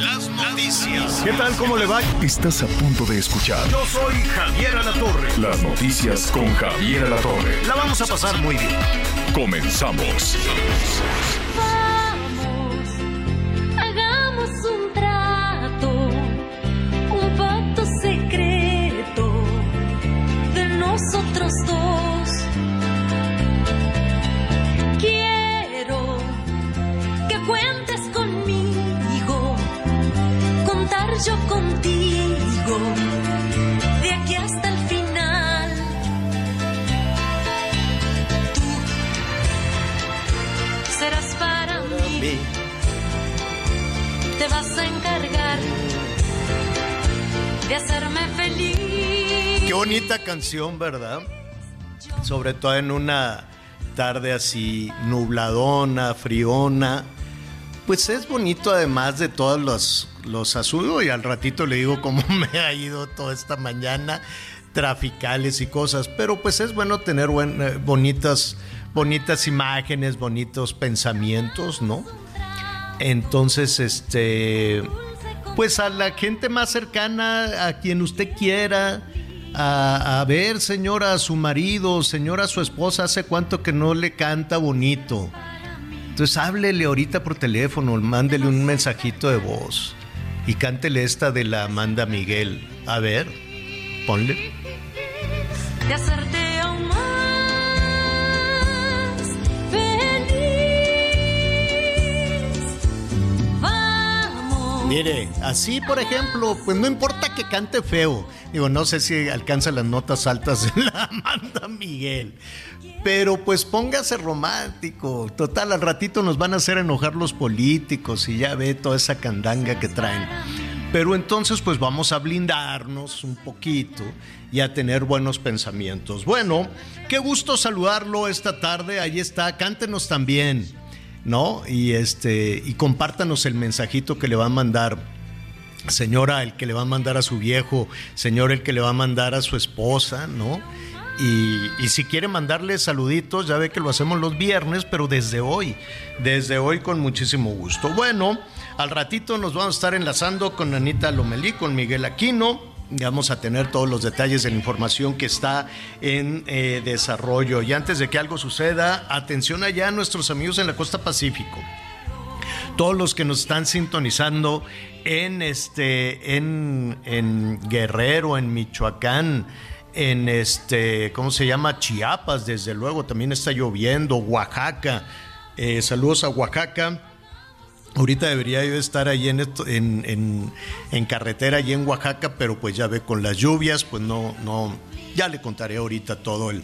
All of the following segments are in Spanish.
Las noticias. ¿Qué tal? ¿Cómo le va? Estás a punto de escuchar Yo soy Javier Alatorre. las noticias con Javier Alatorre. La vamos a pasar muy bien. Comenzamos. Vamos, hagamos un trato, un pacto secreto de nosotros dos. Yo contigo, de aquí hasta el final. Tú serás para mí. Te vas a encargar de hacerme feliz. Qué bonita canción, ¿verdad? Sobre todo en una tarde así nubladona, friona. Pues es bonito además de todos los, los asuntos y al ratito le digo cómo me ha ido toda esta mañana, traficales y cosas, pero pues es bueno tener buen- eh, bonitas, bonitas imágenes, bonitos pensamientos, ¿no? Entonces, este, pues a la gente más cercana, a quien usted quiera, a, a ver, señora, a su marido, señora, a su esposa, hace cuánto que no le canta bonito. Entonces háblele ahorita por teléfono, mándele un mensajito de voz y cántele esta de la Amanda Miguel. A ver, ponle. Mire, así por ejemplo, pues no importa que cante feo. Digo, no sé si alcanza las notas altas de la Amanda Miguel. Pero pues póngase romántico. Total, al ratito nos van a hacer enojar los políticos y ya ve toda esa candanga que traen. Pero entonces pues vamos a blindarnos un poquito y a tener buenos pensamientos. Bueno, qué gusto saludarlo esta tarde. Ahí está, cántenos también. ¿No? Y este y compártanos el mensajito que le va a mandar señora el que le va a mandar a su viejo, señor el que le va a mandar a su esposa, ¿no? Y, y si quiere mandarle saluditos, ya ve que lo hacemos los viernes, pero desde hoy, desde hoy con muchísimo gusto. Bueno, al ratito nos vamos a estar enlazando con Anita Lomelí, con Miguel Aquino, vamos a tener todos los detalles de la información que está en eh, desarrollo. Y antes de que algo suceda, atención allá a nuestros amigos en la costa Pacífico todos los que nos están sintonizando en este en, Guerrero, en Michoacán, en este, ¿cómo se llama? Chiapas, desde luego, también está lloviendo, Oaxaca. Eh, saludos a Oaxaca. Ahorita debería yo estar ahí en, en, en- carretera, allí en Oaxaca, pero pues ya ve con las lluvias, pues no, no, ya le contaré ahorita todo el,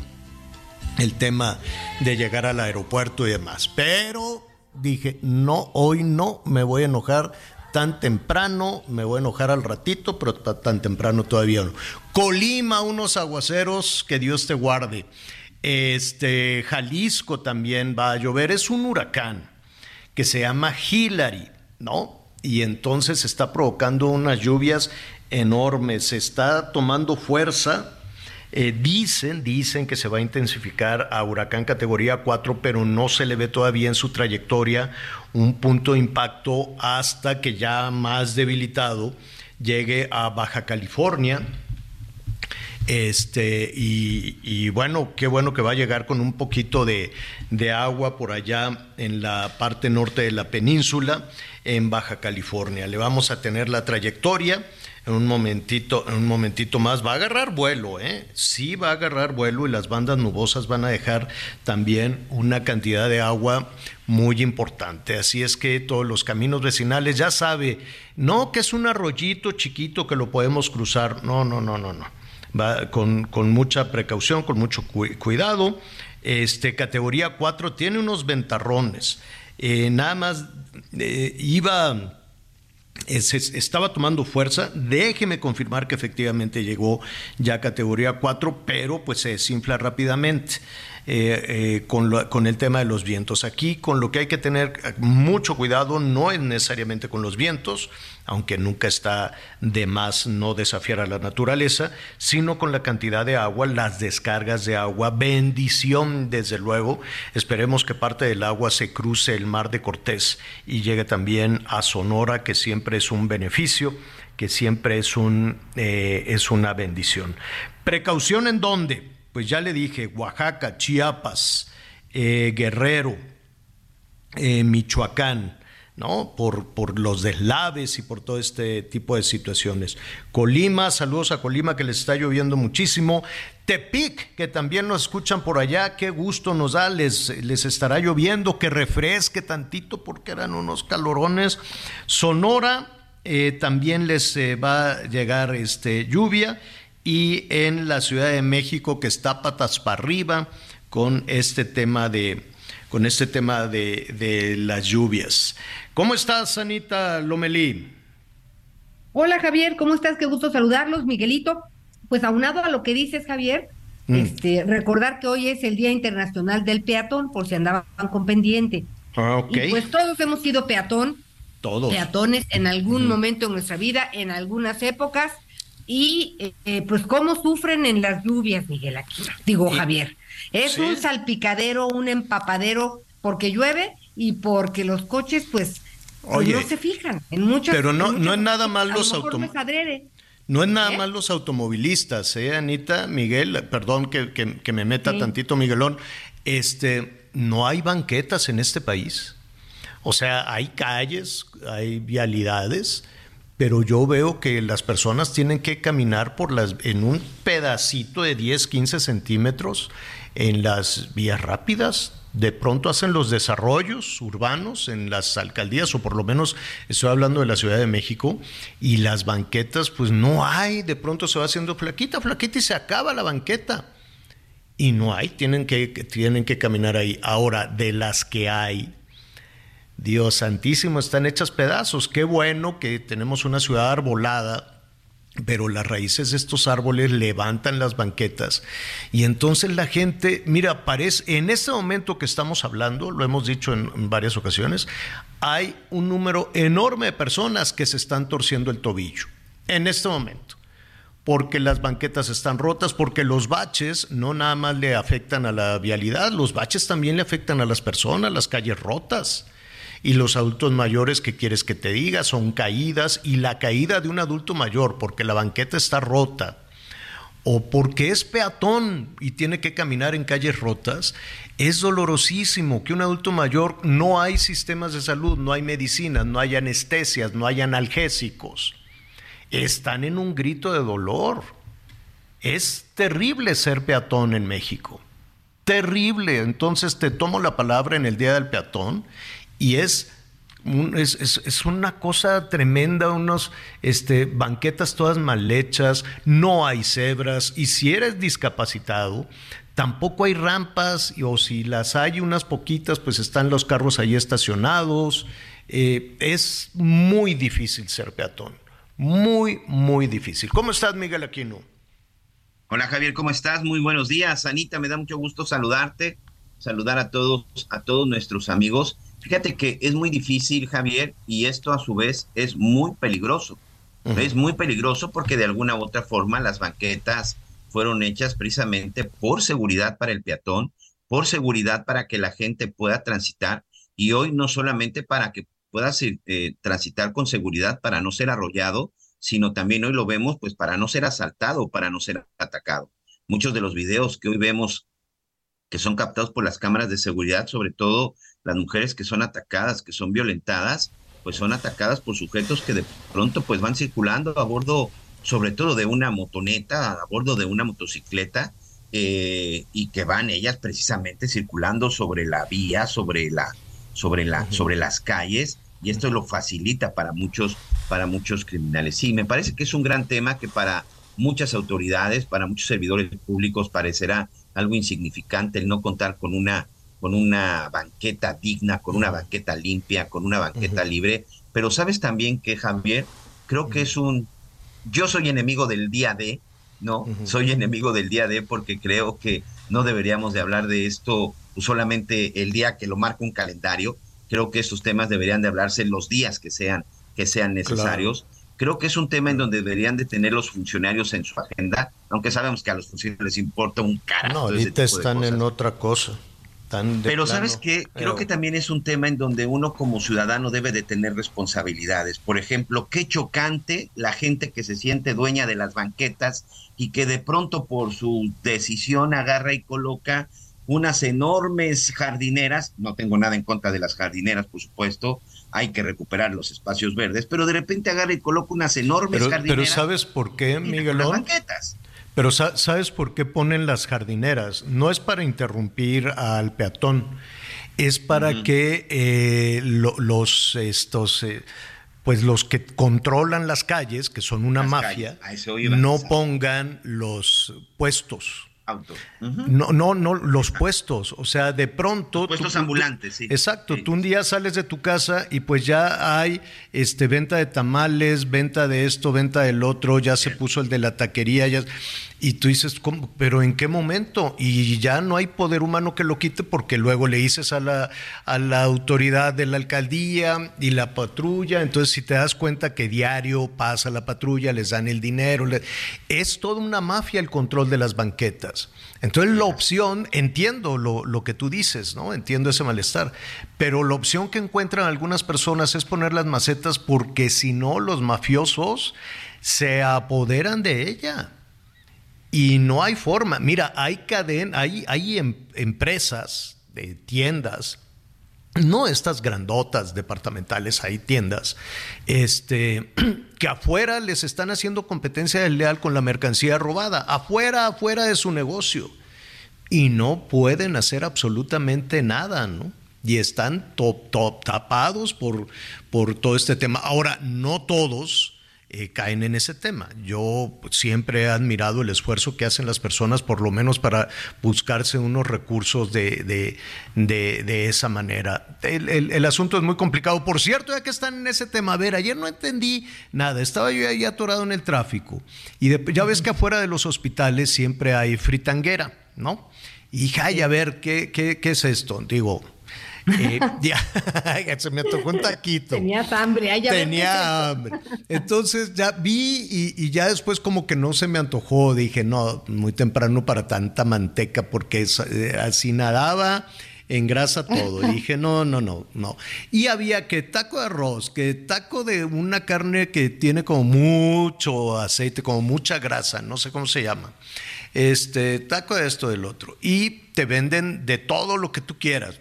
el tema de llegar al aeropuerto y demás. Pero dije, no, hoy no me voy a enojar tan temprano, me voy a enojar al ratito, pero ta- tan temprano todavía no. Colima, unos aguaceros, que Dios te guarde. Este, Jalisco también va a llover, es un huracán que se llama Hillary, ¿no? Y entonces está provocando unas lluvias enormes, está tomando fuerza. Eh, dicen, dicen que se va a intensificar a huracán categoría 4, pero no se le ve todavía en su trayectoria un punto de impacto hasta que ya más debilitado llegue a Baja California, este, y, bueno, qué bueno que va a llegar con un poquito de, de agua por allá en la parte norte de la península, en Baja California. Le vamos a tener la trayectoria. En un momentito, en un momentito más va a agarrar vuelo, ¿eh? Sí va a agarrar vuelo y las bandas nubosas van a dejar también una cantidad de agua muy importante. Así es que todos los caminos vecinales ya sabe, no que es un arroyito chiquito que lo podemos cruzar. No, no, no, no, no va con, con mucha precaución, con mucho cu- cuidado. Este, categoría 4 tiene unos ventarrones. eh, nada más eh, iba estaba tomando fuerza. Déjeme confirmar que efectivamente llegó ya a categoría 4, pero pues se desinfla rápidamente. Eh, eh, con, el tema de los vientos. Aquí con lo que hay que tener mucho cuidado no es necesariamente con los vientos, aunque nunca está de más no desafiar a la naturaleza, sino con la cantidad de agua, las descargas de agua, bendición desde luego. Esperemos que parte del agua se cruce el mar de Cortés y llegue también a Sonora, que siempre es un beneficio que siempre es, un, eh, es una bendición. Precaución en dónde? Pues ya le dije, Oaxaca, Chiapas, eh, Guerrero, eh, Michoacán, ¿no? Por, por, los deslaves y por todo este tipo de situaciones. Colima, saludos a Colima que les está lloviendo muchísimo. Tepic, que también nos escuchan por allá, qué gusto nos da, les, les estará lloviendo, que refresque tantito porque eran unos calorones. Sonora, eh, también les va a llegar este, lluvia y en la Ciudad de México que está patas para arriba con este tema de con este tema de, las lluvias. ¿Cómo estás, Anita Lomelí? Hola Javier, ¿cómo estás? Qué gusto saludarlos, Miguelito. Pues aunado a lo que dices, Javier, mm. este, recordar que hoy es el Día Internacional del Peatón, por si andaban con pendiente. Ah, Y pues todos hemos sido peatón. Todos. Peatones en algún momento en nuestra vida, en algunas épocas y eh, pues cómo sufren en las lluvias, Miguel aquí, digo Javier. Es un salpicadero, un empapadero, porque llueve y porque los coches pues, pues no se fijan en muchas Pero no, no es nada más los automovilistas. No es nada más los automovilistas, ¿eh, Anita? Miguel, perdón que, que, me meta tantito, Miguelón. Este, no hay banquetas en este país. O sea, hay calles, hay vialidades, pero yo veo que las personas tienen que caminar por las, en un pedacito de 10, 15 centímetros en las vías rápidas. De pronto hacen los desarrollos urbanos en las alcaldías, o por lo menos estoy hablando de la Ciudad de México, y las banquetas, pues no hay, de pronto se va haciendo flaquita, flaquita y se acaba la banqueta. Y no hay, tienen que, tienen que caminar ahí. Ahora, de las que hay, Dios santísimo, están hechas pedazos. Qué bueno que tenemos una ciudad arbolada, pero las raíces de estos árboles levantan las banquetas. Y entonces la gente, mira, parece, en este momento que estamos hablando, lo hemos dicho en, varias ocasiones, hay un número enorme de personas que se están torciendo el tobillo. En este momento porque las banquetas están rotas, porque los baches no nada más le afectan a la vialidad, los baches también le afectan a las personas, las calles rotas y los adultos mayores, que quieres que te diga? Son caídas y la caída de un adulto mayor porque la banqueta está rota o porque es peatón y tiene que caminar en calles rotas, es dolorosísimo que un adulto mayor no hay sistemas de salud, no hay medicinas, no hay anestesias, no hay analgésicos. Están en un grito de dolor. Es terrible ser peatón en México. Terrible. Entonces te tomo la palabra en el Día del Peatón y es, es, una cosa tremenda, unos este, banquetas todas mal hechas, no hay cebras, y si eres discapacitado, tampoco hay rampas, o si las hay unas poquitas, pues están los carros ahí estacionados. Eh, es muy difícil ser peatón, muy, muy difícil. ¿Cómo estás, Miguel Aquino? Hola Javier, ¿cómo estás? Muy buenos días. Anita, me da mucho gusto saludarte, saludar a todos, a todos nuestros amigos. Fíjate que es muy difícil, Javier, y esto a su vez es muy peligroso. Es muy peligroso porque de alguna u otra forma las banquetas fueron hechas precisamente por seguridad para el peatón, por seguridad para que la gente pueda transitar y hoy no solamente para que puedas eh, transitar con seguridad para no ser arrollado, sino también hoy lo vemos pues para no ser asaltado, para no ser atacado. Muchos de los videos que hoy vemos que son captados por las cámaras de seguridad, sobre todo las mujeres que son atacadas, que son violentadas, pues son atacadas por sujetos que de pronto pues van circulando a bordo, sobre todo de una motoneta, a bordo de una motocicleta, eh, y que van ellas precisamente circulando sobre la vía, sobre la, sobre la, sobre las calles, y esto lo facilita para muchos, para muchos criminales. Sí, me parece que es un gran tema que para muchas autoridades, para muchos servidores públicos parecerá algo insignificante el no contar con una con una banqueta digna, con una banqueta limpia, con una banqueta libre. Pero sabes también que Javier, creo que es un, yo soy enemigo del día D, ¿no? Soy enemigo del día D porque creo que no deberíamos de hablar de esto solamente el día que lo marca un calendario. Creo que estos temas deberían de hablarse los días que sean, que sean necesarios. Creo que es un tema en donde deberían de tener los funcionarios en su agenda, aunque sabemos que a los funcionarios les importa un carajo. No, ahorita están en otra cosa. Pero sabes qué, creo que también es un tema en donde uno como ciudadano debe de tener responsabilidades. Por ejemplo, qué chocante la gente que se siente dueña de las banquetas y que de pronto por su decisión agarra y coloca unas enormes jardineras, no tengo nada en contra de las jardineras, por supuesto, hay que recuperar los espacios verdes, pero de repente agarra y coloca unas enormes jardineras. Pero ¿sabes por qué, Miguelón? banquetas. Pero ¿sabes por qué ponen las jardineras? No es para interrumpir al peatón, es para que eh, los estos eh, pues los que controlan las calles, que son una mafia, no pongan los puestos. No, no, no, los puestos. O sea, de pronto. puestos ambulantes, sí. Exacto. Tú un día sales de tu casa y pues ya hay este, venta de tamales, venta de esto, venta del otro, ya se puso el de la taquería, ya. Y tú dices, ¿cómo? ¿pero en qué momento? Y ya no hay poder humano que lo quite porque luego le dices a la, a la autoridad de la alcaldía y la patrulla. Entonces, si te das cuenta que diario pasa la patrulla, les dan el dinero. Es toda una mafia el control de las banquetas. Entonces, la opción, entiendo lo, lo que tú dices, ¿no? Entiendo ese malestar. Pero la opción que encuentran algunas personas es poner las macetas porque si no, los mafiosos se apoderan de ella. Y no hay forma. Mira, hay cadena, hay, em, empresas de tiendas, no estas grandotas departamentales, hay tiendas, este, que afuera les están haciendo competencia desleal con la mercancía robada, afuera, afuera de su negocio. Y no pueden hacer absolutamente nada, ¿no? Y están top, top, tapados por, por todo este tema. Ahora, no todos eh, caen en ese tema. Yo siempre he admirado el esfuerzo que hacen las personas, por lo menos para buscarse unos recursos de, de, esa manera. El, asunto es muy complicado. Por cierto, ya que están en ese tema, a ver, ayer no entendí nada, estaba yo ahí atorado en el tráfico y ya ves que afuera de los hospitales siempre hay fritanguera, ¿no? Y dije, ay, a ver, ¿qué, qué, qué es esto? Digo, eh, ya, se me tocó un taquito. Tenías hambre, Tenía hambre. Entonces ya vi y, ya después como que no se me antojó. Dije, no, muy temprano para tanta manteca porque eh, así nadaba en grasa todo. Y dije, no, no, no, no. Y había que taco de arroz, que taco de una carne que tiene como mucho aceite, como mucha grasa, no sé cómo se llama. Este, taco de esto, del otro. Y te venden de todo lo que tú quieras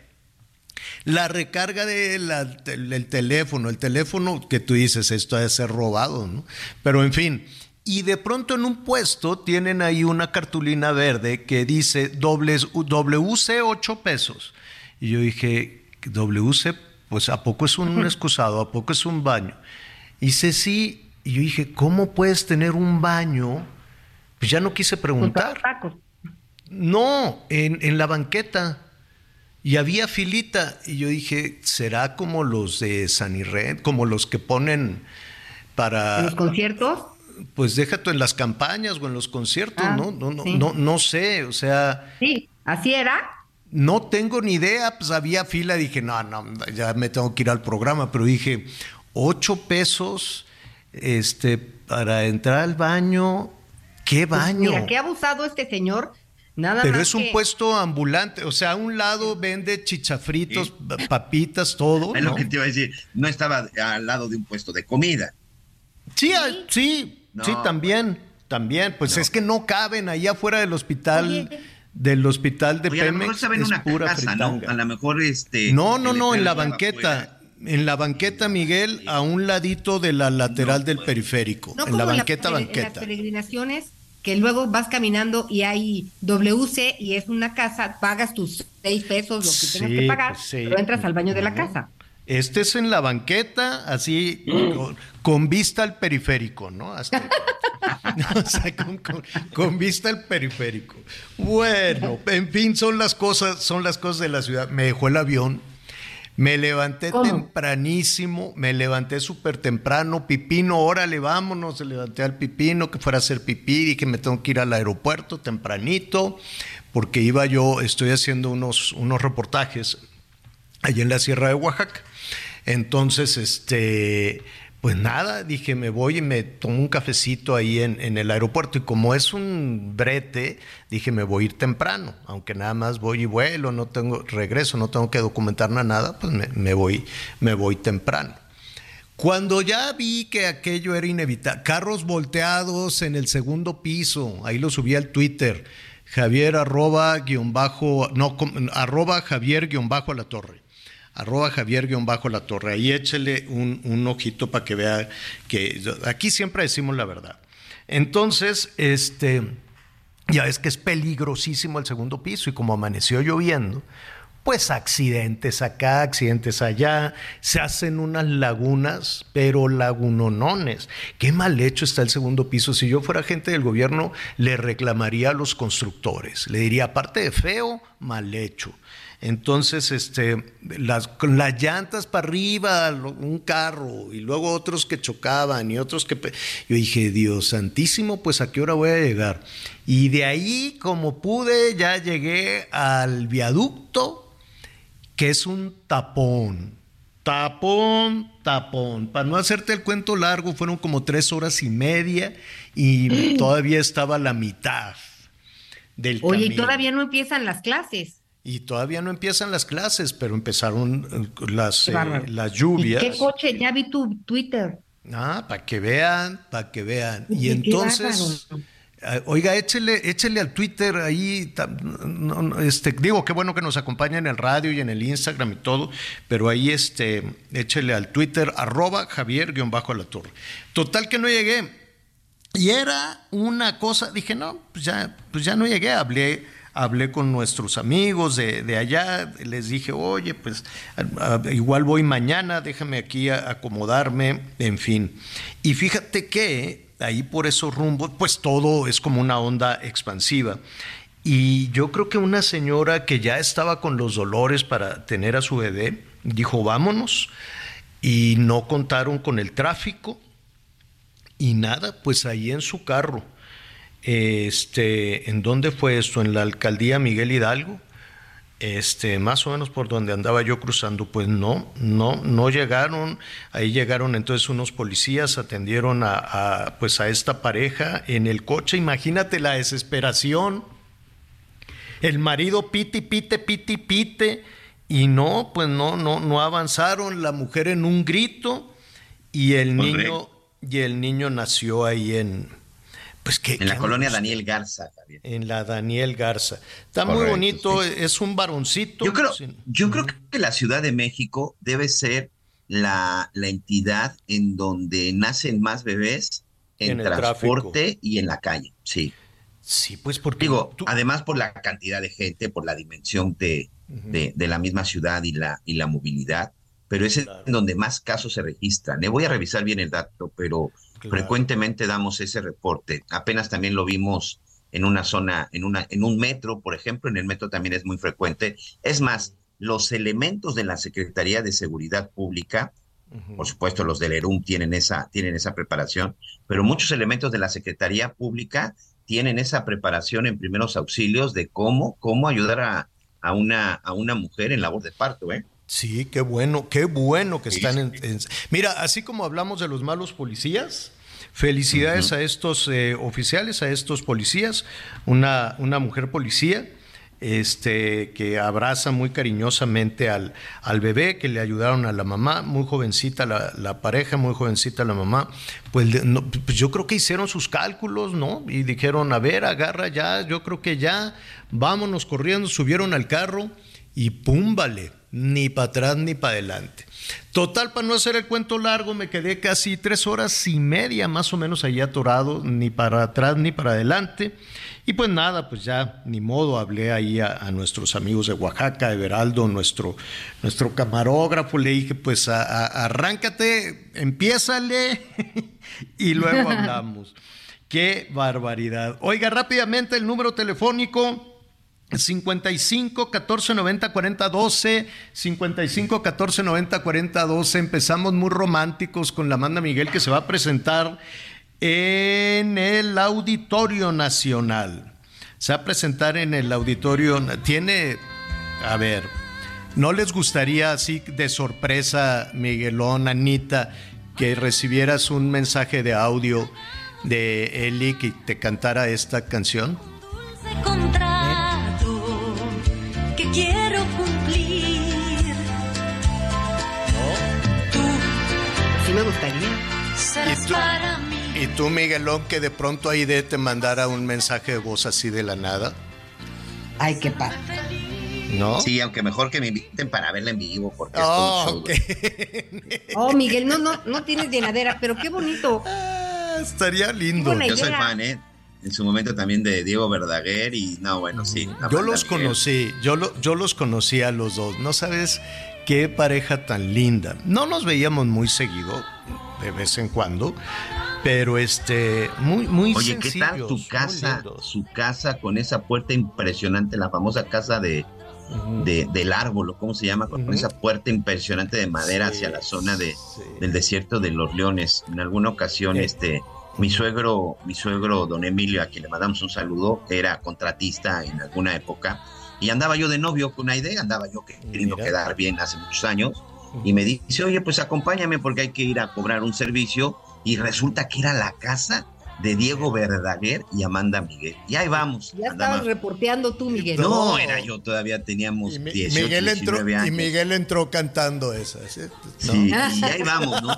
la recarga del teléfono, el teléfono que tú dices, esto debe ser robado, ¿no? Pero en fin, y de pronto en un puesto tienen ahí una cartulina verde que dice WC 8 pesos. Y yo dije, WC, pues ¿a poco es un excusado? ¿A poco es un baño? Y dice, sí. Y yo dije, ¿cómo puedes tener un baño? Pues ya no quise preguntar. No, en, en la banqueta. Y había filita y yo dije, ¿será como los de San Irene, como los que ponen para... ¿En los conciertos? Pues déjate en las campañas o en los conciertos, ah, ¿no? No, no, no, no sé, o sea... Sí, así era. No tengo ni idea, pues había fila, dije, no, no, ya me tengo que ir al programa, pero dije, ocho pesos este, para entrar al baño, ¿qué pues baño? mira, qué abusado este señor pero es un puesto ambulante, o sea, a un lado vende chichafritos, papitas, todo. Es lo que te iba a decir, no estaba al lado de un puesto de comida. Sí, sí, sí, también, también. Pues es que no caben allá afuera del hospital. Del hospital de Pemex a lo mejor es pura casa, ¿no? A lo mejor este. No, no, no, en la banqueta. En la banqueta, Miguel, a un ladito de la lateral del periférico. en la banqueta, banqueta. En las peregrinaciones que luego vas caminando y hay WC y es una casa, pagas tus seis pesos, lo que tengas que pagar, pero entras al baño de la casa. Este es en la banqueta, así con, vista al periférico, ¿no? o sea, con, vista al periférico. Bueno, en fin, son las cosas, son las cosas de la ciudad. Me dejó el avión. Me levanté tempranísimo, me levanté súper temprano, pipino, órale, vámonos, se levanté al pipino, que fuera a hacer pipí, y que me tengo que ir al aeropuerto tempranito, porque iba yo, estoy haciendo unos, unos reportajes allí en la Sierra de Oaxaca. Entonces, este, pues nada, dije, me voy y me tomo un cafecito ahí en, el aeropuerto. Y como es un brete, dije, me voy a ir temprano, aunque nada más voy y vuelo, no tengo regreso, no tengo que documentar nada, pues me, voy, me voy temprano. Cuando ya vi que aquello era inevitable, carros volteados en el segundo piso, ahí lo subí al Twitter, Javier arroba guion bajo, no, arroba Javier guion bajo a la torre arroba Javier-La Torre. Ahí échele un, ojito para que vea que aquí siempre decimos la verdad. Entonces, este, ya es que es peligrosísimo el segundo piso y como amaneció lloviendo, pues accidentes acá, accidentes allá, se hacen unas lagunas, pero lagunonones. Qué mal hecho está el segundo piso. Si yo fuera gente del gobierno, le reclamaría a los constructores. Le diría, aparte de feo, mal hecho. Entonces, este, las, con las llantas para arriba, un carro, y luego otros que chocaban y otros que... Yo dije, Dios santísimo, pues a qué hora voy a llegar. Y de ahí, como pude, ya llegué al viaducto, que es un tapón. Tapón, tapón. Para no hacerte el cuento largo, fueron como tres horas y media y todavía estaba la mitad del Oye, y todavía no empiezan las clases. Y todavía no empiezan las clases, pero empezaron eh, las, eh, las lluvias. ¿Qué coche? Ya vi tu Twitter. Ah, para que vean, para que vean. Y entonces, eh, oiga, échele, échele al Twitter ahí, este, digo, qué bueno que nos acompaña en el radio y en el Instagram y todo, pero ahí este, échele al Twitter, arroba Javier-a la torre. Total que no llegué. Y era una cosa, dije, no, pues ya, pues ya no llegué, hablé hablé con nuestros amigos de, allá, les dije, oye, pues igual voy mañana, déjame aquí acomodarme, en fin. Y fíjate que ahí por esos rumbos, pues todo es como una onda expansiva. Y yo creo que una señora que ya estaba con los dolores para tener a su bebé, dijo, vámonos, y no contaron con el tráfico, y nada, pues ahí en su carro este, ¿En dónde fue esto? En la alcaldía Miguel Hidalgo. Este, más o menos por donde andaba yo cruzando, pues no, no, no llegaron. Ahí llegaron entonces unos policías, atendieron a, pues a esta pareja en el coche. Imagínate la desesperación. El marido pite, pite, pite, pite. Y no, pues no, no, no avanzaron. La mujer en un grito y el niño, y el niño nació ahí en, pues que, en la colonia Daniel Garza, En la Daniel Garza. Está muy bonito, es un varoncito. Yo creo, yo creo que la Ciudad de México debe ser la, la entidad en donde nacen más bebés en, transporte y en la calle. Sí. Sí, pues porque. Digo, además por la cantidad de gente, por la dimensión de, de, la misma ciudad y la, y la movilidad, pero es en donde más casos se registran. Le voy a revisar bien el dato, pero Frecuentemente damos ese reporte. Apenas también lo vimos en una zona, en, una, en un metro, por ejemplo, en el metro también es muy frecuente. Es más, los elementos de la Secretaría de Seguridad Pública, por supuesto los del ERUM tienen esa, tienen esa preparación, pero muchos elementos de la Secretaría Pública tienen esa preparación en primeros auxilios de cómo, cómo ayudar a, a, una, a una mujer en labor de parto, ¿eh? Sí, qué bueno, qué bueno que están en, Mira, así como hablamos de los malos policías, felicidades a estos eh, oficiales, a estos policías, una, una mujer policía este, que abraza muy cariñosamente al, al, bebé, que le ayudaron a la mamá, muy jovencita la, la pareja, muy jovencita la mamá, pues, pues, yo creo que hicieron sus cálculos, ¿no? Y dijeron, a ver, agarra ya, yo creo que ya, vámonos corriendo, subieron al carro y púmbale ni para atrás ni para adelante. Total, para no hacer el cuento largo, me quedé casi tres horas y media más o menos ahí atorado, ni para atrás ni para adelante. Y pues nada, pues ya ni modo, hablé ahí a, nuestros amigos de Oaxaca, Everaldo, nuestro, nuestro camarógrafo, le dije, pues a, arráncate, empiézale y luego hablamos. Qué barbaridad. Oiga, rápidamente el número telefónico 55 14 90 40 12 55 14 90 40 12 empezamos muy románticos con la Amanda Miguel que se va a presentar en el Auditorio Nacional. Se va a presentar en el Auditorio tiene a ver ¿no les gustaría así de sorpresa Miguelón, Anita que recibieras un mensaje de audio de Eli que te cantara esta canción? Dulce contrato me gustaría. serás tú? ¿Y tú, Miguelón, que de pronto Aide te mandara un mensaje de voz así de la nada? Ay, qué padre. ¿No? Sí, aunque mejor que me inviten para verla en vivo, porque es Oh, todo un ok. show. Oh, Miguel, no, no, no tienes llenadera, pero qué bonito. Ah, estaría lindo. Yo soy fan, ¿eh? En su momento también de Diego Verdaguer y no, bueno, sí. Yo los Miguel. conocí, yo, lo- yo los conocí a los dos. No sabes qué pareja tan linda. No nos veíamos muy seguido, de vez en cuando, pero este, muy, muy Oye, ¿qué tal tu casa? Su casa con esa puerta impresionante, la famosa casa de, de- del árbol, ¿o ¿cómo se llama? Con esa puerta impresionante de madera Sí, hacia la zona de, sí. del desierto de los leones. En alguna ocasión, Eh. este, mi suegro, mi suegro don Emilio, a quien le mandamos un saludo, era contratista en alguna época. Y andaba yo de novio con una idea, andaba yo queriendo Mira. quedar bien hace muchos años. Y me dice, oye, pues acompáñame porque hay que ir a cobrar un servicio. Y resulta que era la casa de Diego Verdaguer y Amanda Miguel. Y ahí vamos. Ya estabas reporteando tú, Miguel. No, No. era yo, todavía teníamos Y Mi- 18, Miguel entró, 19 y años. Miguel entró cantando esa. ¿sí? ¿No? Sí, y ahí vamos, ¿no?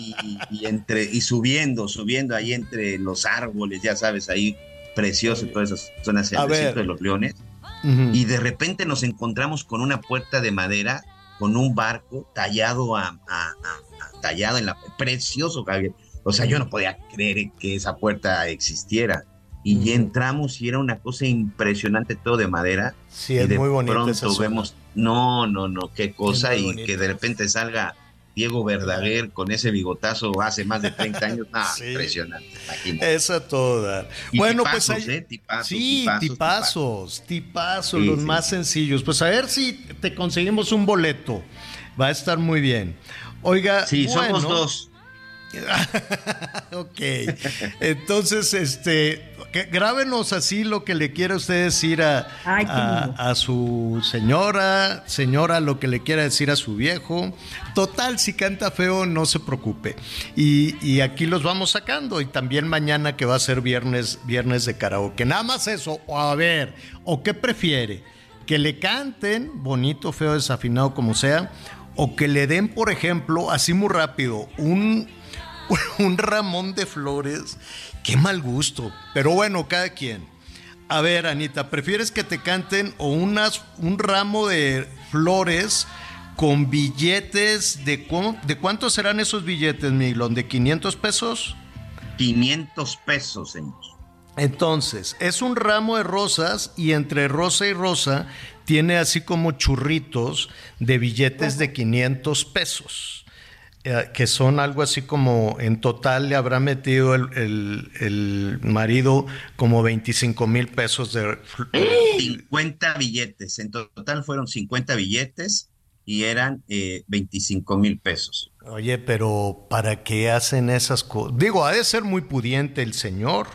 Y, y- y entre, y subiendo, subiendo ahí entre los árboles, ya sabes, ahí precioso, todas esas zonas de los leones. Y de repente nos encontramos con una puerta de madera, con un barco tallado a, a- a- a- tallado en la precioso, Javier. O sea, yo no podía creer que esa puerta existiera. Y Ujú. entramos y era una cosa impresionante, todo de madera. Sí, y es de muy bonita pronto vemos, no, no, no, qué cosa, y que de repente salga Diego Verdaguer con ese bigotazo hace más de 30 años. Ah, Sí. impresionante, imagínate. Esa toda. Y bueno, tipazos, pues hay- ¿eh? Tipazos, sí, tipazos, tipazos, tipazos, Sí, los sí, más sencillos. Pues a ver si te conseguimos un boleto. Va a estar muy bien. Oiga, Sí, somos dos. ok. Entonces, este, grábenos así lo que le quiera usted decir a, Ay, a, a su señora, señora, lo que le quiera decir a su viejo. Total, si canta feo, no se preocupe. Y, y aquí los vamos sacando. Y también mañana que va a ser viernes, viernes de karaoke. Nada más eso. O a ver, ¿o qué prefiere? Que le canten, bonito, feo, desafinado, como sea. O que le den, por ejemplo, así muy rápido, un, un ramón de flores. Qué mal gusto. Pero bueno, cada quien. A ver, Anita, ¿prefieres que te canten o unas, un ramo de flores con billetes de, cu- de cuántos serán esos billetes, Milón? ¿De 500 pesos? 500 pesos, señor. Entonces, es un ramo de rosas y entre rosa y rosa tiene así como churritos de billetes de 500 pesos, eh, que son algo así como en total le habrá metido el, el- el marido como 25 mil pesos de... fl- 50 billetes. En total fueron 50 billetes y eran eh, 25 mil pesos. Oye, pero ¿para qué hacen esas cosas? Digo, ha de ser muy pudiente el señor.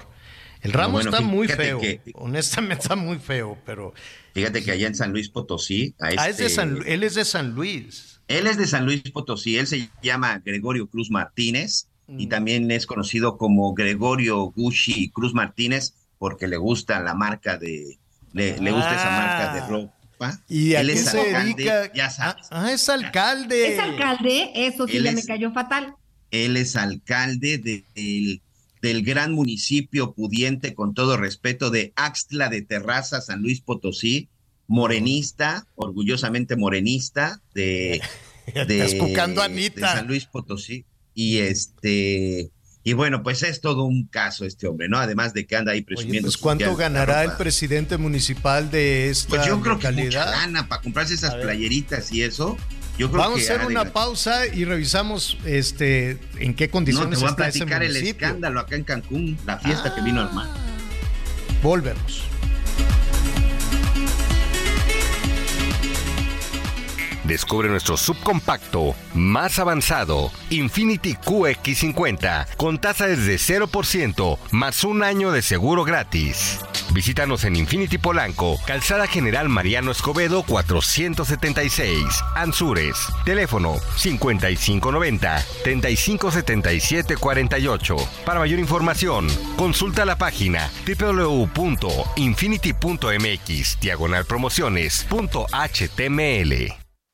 El ramo Bueno, está muy feo. que- Honestamente está muy feo, pero... Fíjate que allá en San Luis Potosí, a Ah, es de este- San él es de San Luis. Él es de San Luis Potosí, él se llama Gregorio Cruz Martínez y Mm. también es conocido como Gregorio Gucci Cruz Martínez porque le gusta la marca de, le, le gusta esa marca de Ah. ropa. ¿Y a Él qué es se alcalde, dedica? Ya Ah, sabes, ah, es alcalde. Es alcalde, eso sí Él ya es- me cayó fatal. él es alcalde de- del, del gran municipio pudiente, con todo respeto, de Axtla de Terraza, San Luis Potosí, morenista, orgullosamente morenista, de, de, Estás cucando a de Anita. San Luis Potosí. Y este, y bueno, pues es todo un caso este hombre, ¿no? Además de que anda ahí Oye, presumiendo. pues su ¿cuánto ganará el presidente municipal de esta Pues yo creo que mucha lana para comprarse esas playeritas y eso. Vamos a hacer una pausa y revisamos este en qué condiciones no, te voy a platicar el escándalo acá en Cancún, la fiesta que vino al mar. Volvemos. Descubre nuestro subcompacto más avanzado, Infinity QX50, con tasa desde 0%, más un año de seguro gratis. Visítanos en Infinity Polanco, Calzada General Mariano Escobedo 476, Ansures. Teléfono 5590-357748. Para mayor información, consulta la página www.infinity.mx, diagonal promociones.html.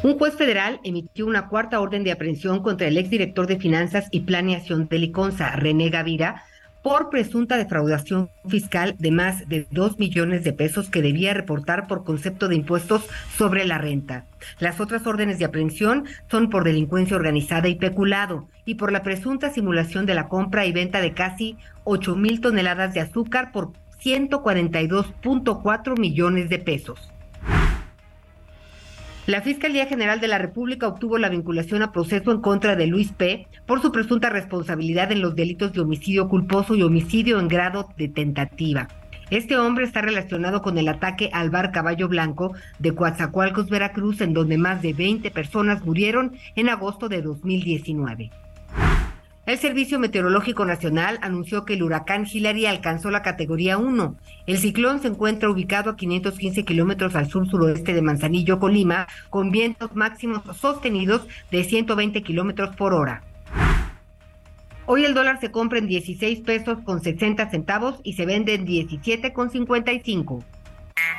Un juez federal emitió una cuarta orden de aprehensión contra el exdirector de Finanzas y Planeación de Liconza, René Gavira, por presunta defraudación fiscal de más de dos millones de pesos que debía reportar por concepto de impuestos sobre la renta. Las otras órdenes de aprehensión son por delincuencia organizada y peculado y por la presunta simulación de la compra y venta de casi 8 mil toneladas de azúcar por 142.4 millones de pesos. La Fiscalía General de la República obtuvo la vinculación a proceso en contra de Luis P. por su presunta responsabilidad en los delitos de homicidio culposo y homicidio en grado de tentativa. Este hombre está relacionado con el ataque al bar Caballo Blanco de Coatzacoalcos, Veracruz, en donde más de 20 personas murieron en agosto de 2019. El Servicio Meteorológico Nacional anunció que el huracán Hillary alcanzó la categoría 1. El ciclón se encuentra ubicado a 515 kilómetros al sur-suroeste de Manzanillo, Colima, con vientos máximos sostenidos de 120 kilómetros por hora. Hoy el dólar se compra en 16 pesos con 60 centavos y se vende en 17 con 55.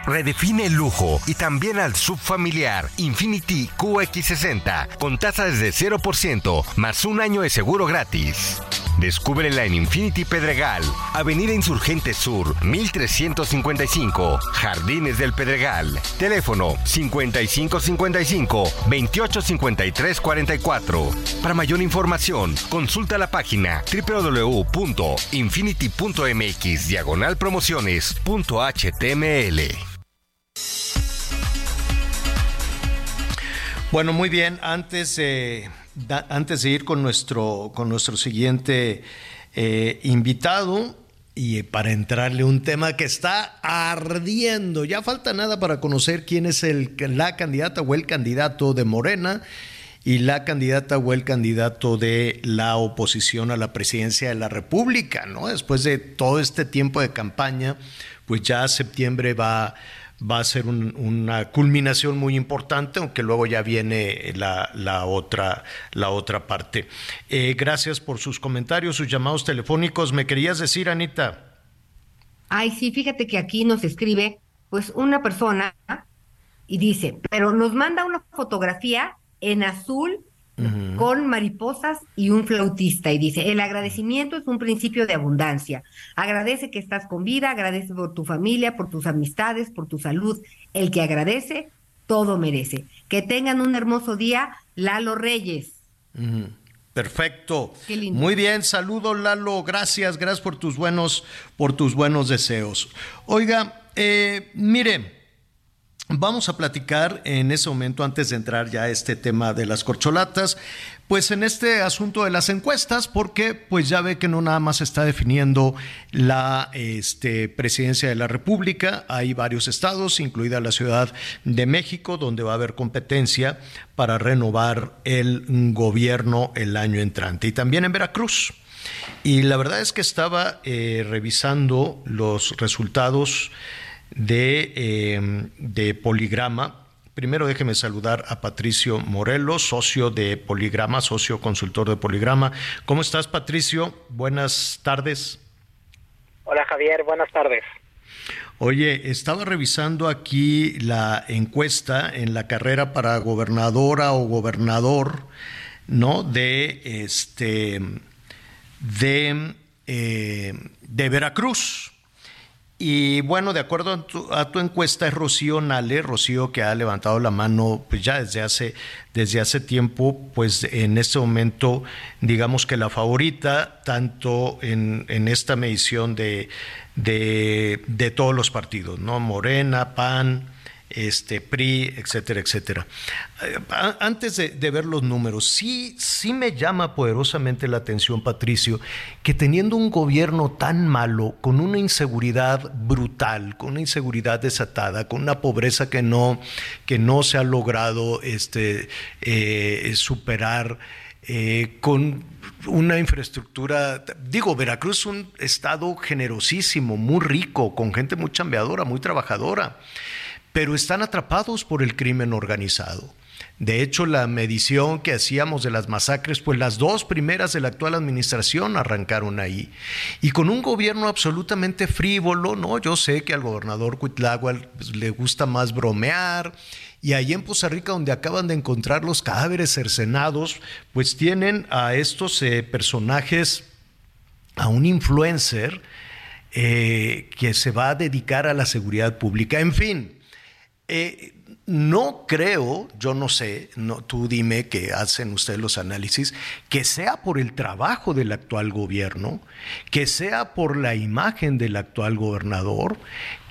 Redefine el lujo y también al subfamiliar Infinity QX60 con tasa desde 0% más un año de seguro gratis. Descúbrela en Infinity Pedregal, Avenida Insurgente Sur, 1355, Jardines del Pedregal. Teléfono 5555-285344. Para mayor información, consulta la página www.infinity.mx diagonal promociones.html. Bueno, muy bien. Antes, antes de ir con nuestro, con nuestro siguiente eh, invitado, y para entrarle un tema que está ardiendo, ya falta nada para conocer quién es el, la candidata o el candidato de Morena y la candidata o el candidato de la oposición a la presidencia de la República, ¿no? Después de todo este tiempo de campaña, pues ya septiembre va va a ser una culminación muy importante, aunque luego ya viene la, otra, la otra parte. Eh, gracias por sus comentarios, sus llamados telefónicos. ¿Me querías decir, Anita? Ay, sí, fíjate que aquí nos escribe pues una persona y dice, pero nos manda una fotografía en azul con mariposas y un flautista. Y dice, el agradecimiento es un principio de abundancia. Agradece que estás con vida, agradece por tu familia, por tus amistades, por tu salud. El que agradece, todo merece. Que tengan un hermoso día, Lalo Reyes. Perfecto. Muy bien, saludo Lalo, gracias, gracias por tus buenos, por tus buenos deseos. Oiga, eh, mire, Vamos a platicar en ese momento, antes de entrar ya a este tema de las corcholatas, pues en este asunto de las encuestas, porque pues ya ve que no nada más se está definiendo la este, presidencia de la República, hay varios estados, incluida la Ciudad de México, donde va a haber competencia para renovar el gobierno el año entrante, y también en Veracruz. Y la verdad es que estaba eh, revisando los resultados de, em, de poligrama Primero déjeme saludar a Patricio Morelos, socio de Poligrama, socio consultor de Poligrama. ¿Cómo estás, Patricio? Buenas tardes. Hola, Javier. Buenas tardes. Oye, estaba revisando aquí la encuesta en la carrera para gobernadora o gobernador, ¿no? De este de, eh, de Veracruz. Y bueno, de acuerdo a tu, encuesta es Rocío Nale, Rocío que ha levantado la mano pues ya desde hace, desde hace tiempo, pues en este momento digamos que la favorita, tanto en, en esta medición de, de, de, todos los partidos, ¿no? Morena, PAN, este, PRI, etcétera, etcétera. Eh, antes de, ver los números, sí, sí me llama poderosamente la atención, Patricio, que teniendo un gobierno tan malo, con una inseguridad brutal, con una inseguridad desatada, con una pobreza que no, que no se ha logrado este, eh, superar, eh, con una infraestructura, digo, Veracruz es un estado generosísimo, muy rico, con gente muy chambeadora, muy trabajadora pero están atrapados por el crimen organizado. De hecho, la medición que hacíamos de las masacres, pues las dos primeras de la actual administración arrancaron ahí. Y con un gobierno absolutamente frívolo, ¿no? Yo sé que al gobernador Cuitláhuac pues, le gusta más bromear. Y ahí en Poza Rica, donde acaban de encontrar los cadáveres cercenados, pues tienen a estos eh, personajes, a un influencer eh, que se va a dedicar a la seguridad pública. En fin, eh, no creo, yo no sé, tú dime que hacen ustedes los análisis, que sea por el trabajo del actual gobierno, que sea por la imagen del actual gobernador,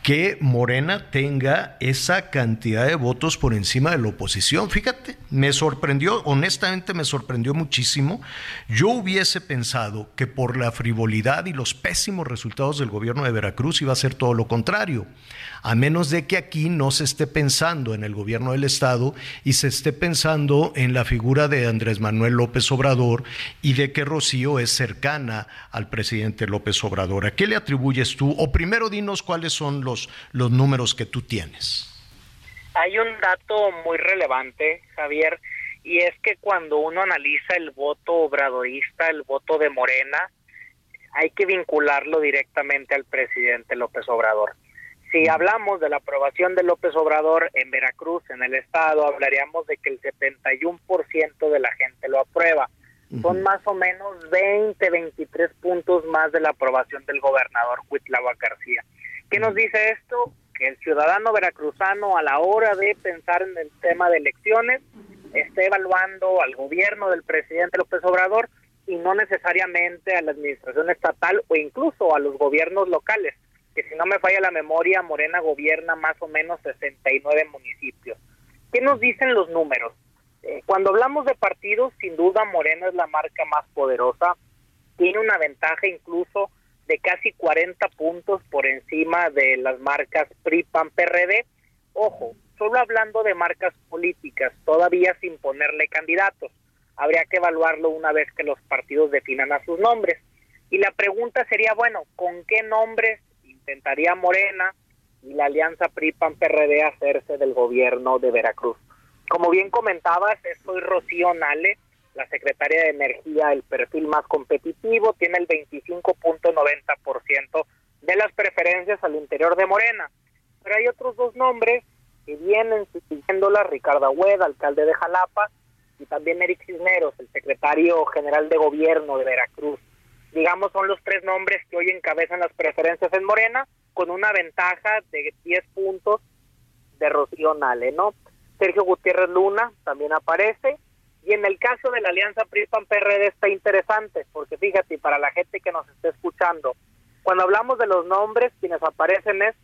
que Morena tenga esa cantidad de votos por encima de la oposición. Fíjate, me sorprendió, honestamente me sorprendió muchísimo. Yo hubiese pensado que por la frivolidad y los pésimos resultados del gobierno de Veracruz iba a ser todo lo contrario a menos de que aquí no se esté pensando en el gobierno del Estado y se esté pensando en la figura de Andrés Manuel López Obrador y de que Rocío es cercana al presidente López Obrador. ¿A qué le atribuyes tú? O primero dinos cuáles son los, los números que tú tienes. Hay un dato muy relevante, Javier, y es que cuando uno analiza el voto obradorista, el voto de Morena, hay que vincularlo directamente al presidente López Obrador. Si hablamos de la aprobación de López Obrador en Veracruz, en el estado, hablaríamos de que el 71% de la gente lo aprueba. Son más o menos 20, 23 puntos más de la aprobación del gobernador Huitlava García. ¿Qué nos dice esto? Que el ciudadano veracruzano a la hora de pensar en el tema de elecciones esté evaluando al gobierno del presidente López Obrador y no necesariamente a la administración estatal o incluso a los gobiernos locales que si no me falla la memoria, Morena gobierna más o menos 69 municipios. ¿Qué nos dicen los números? Eh, cuando hablamos de partidos, sin duda Morena es la marca más poderosa, tiene una ventaja incluso de casi 40 puntos por encima de las marcas PRI, PAN, PRD. Ojo, solo hablando de marcas políticas, todavía sin ponerle candidatos. Habría que evaluarlo una vez que los partidos definan a sus nombres. Y la pregunta sería, bueno, ¿con qué nombres intentaría Morena y la alianza PRI-PAN-PRD hacerse del gobierno de Veracruz. Como bien comentabas, soy Rocío Nale, la secretaria de Energía, el perfil más competitivo, tiene el 25.90% de las preferencias al interior de Morena. Pero hay otros dos nombres que vienen siguiéndola, Ricardo Agüed, alcalde de Jalapa, y también Eric Cisneros, el secretario general de gobierno de Veracruz digamos, son los tres nombres que hoy encabezan las preferencias en Morena, con una ventaja de 10 puntos de Rocío Nale, ¿no? Sergio Gutiérrez Luna también aparece. Y en el caso de la alianza PRI-PAN-PRD está interesante, porque fíjate, para la gente que nos está escuchando, cuando hablamos de los nombres, quienes aparecen es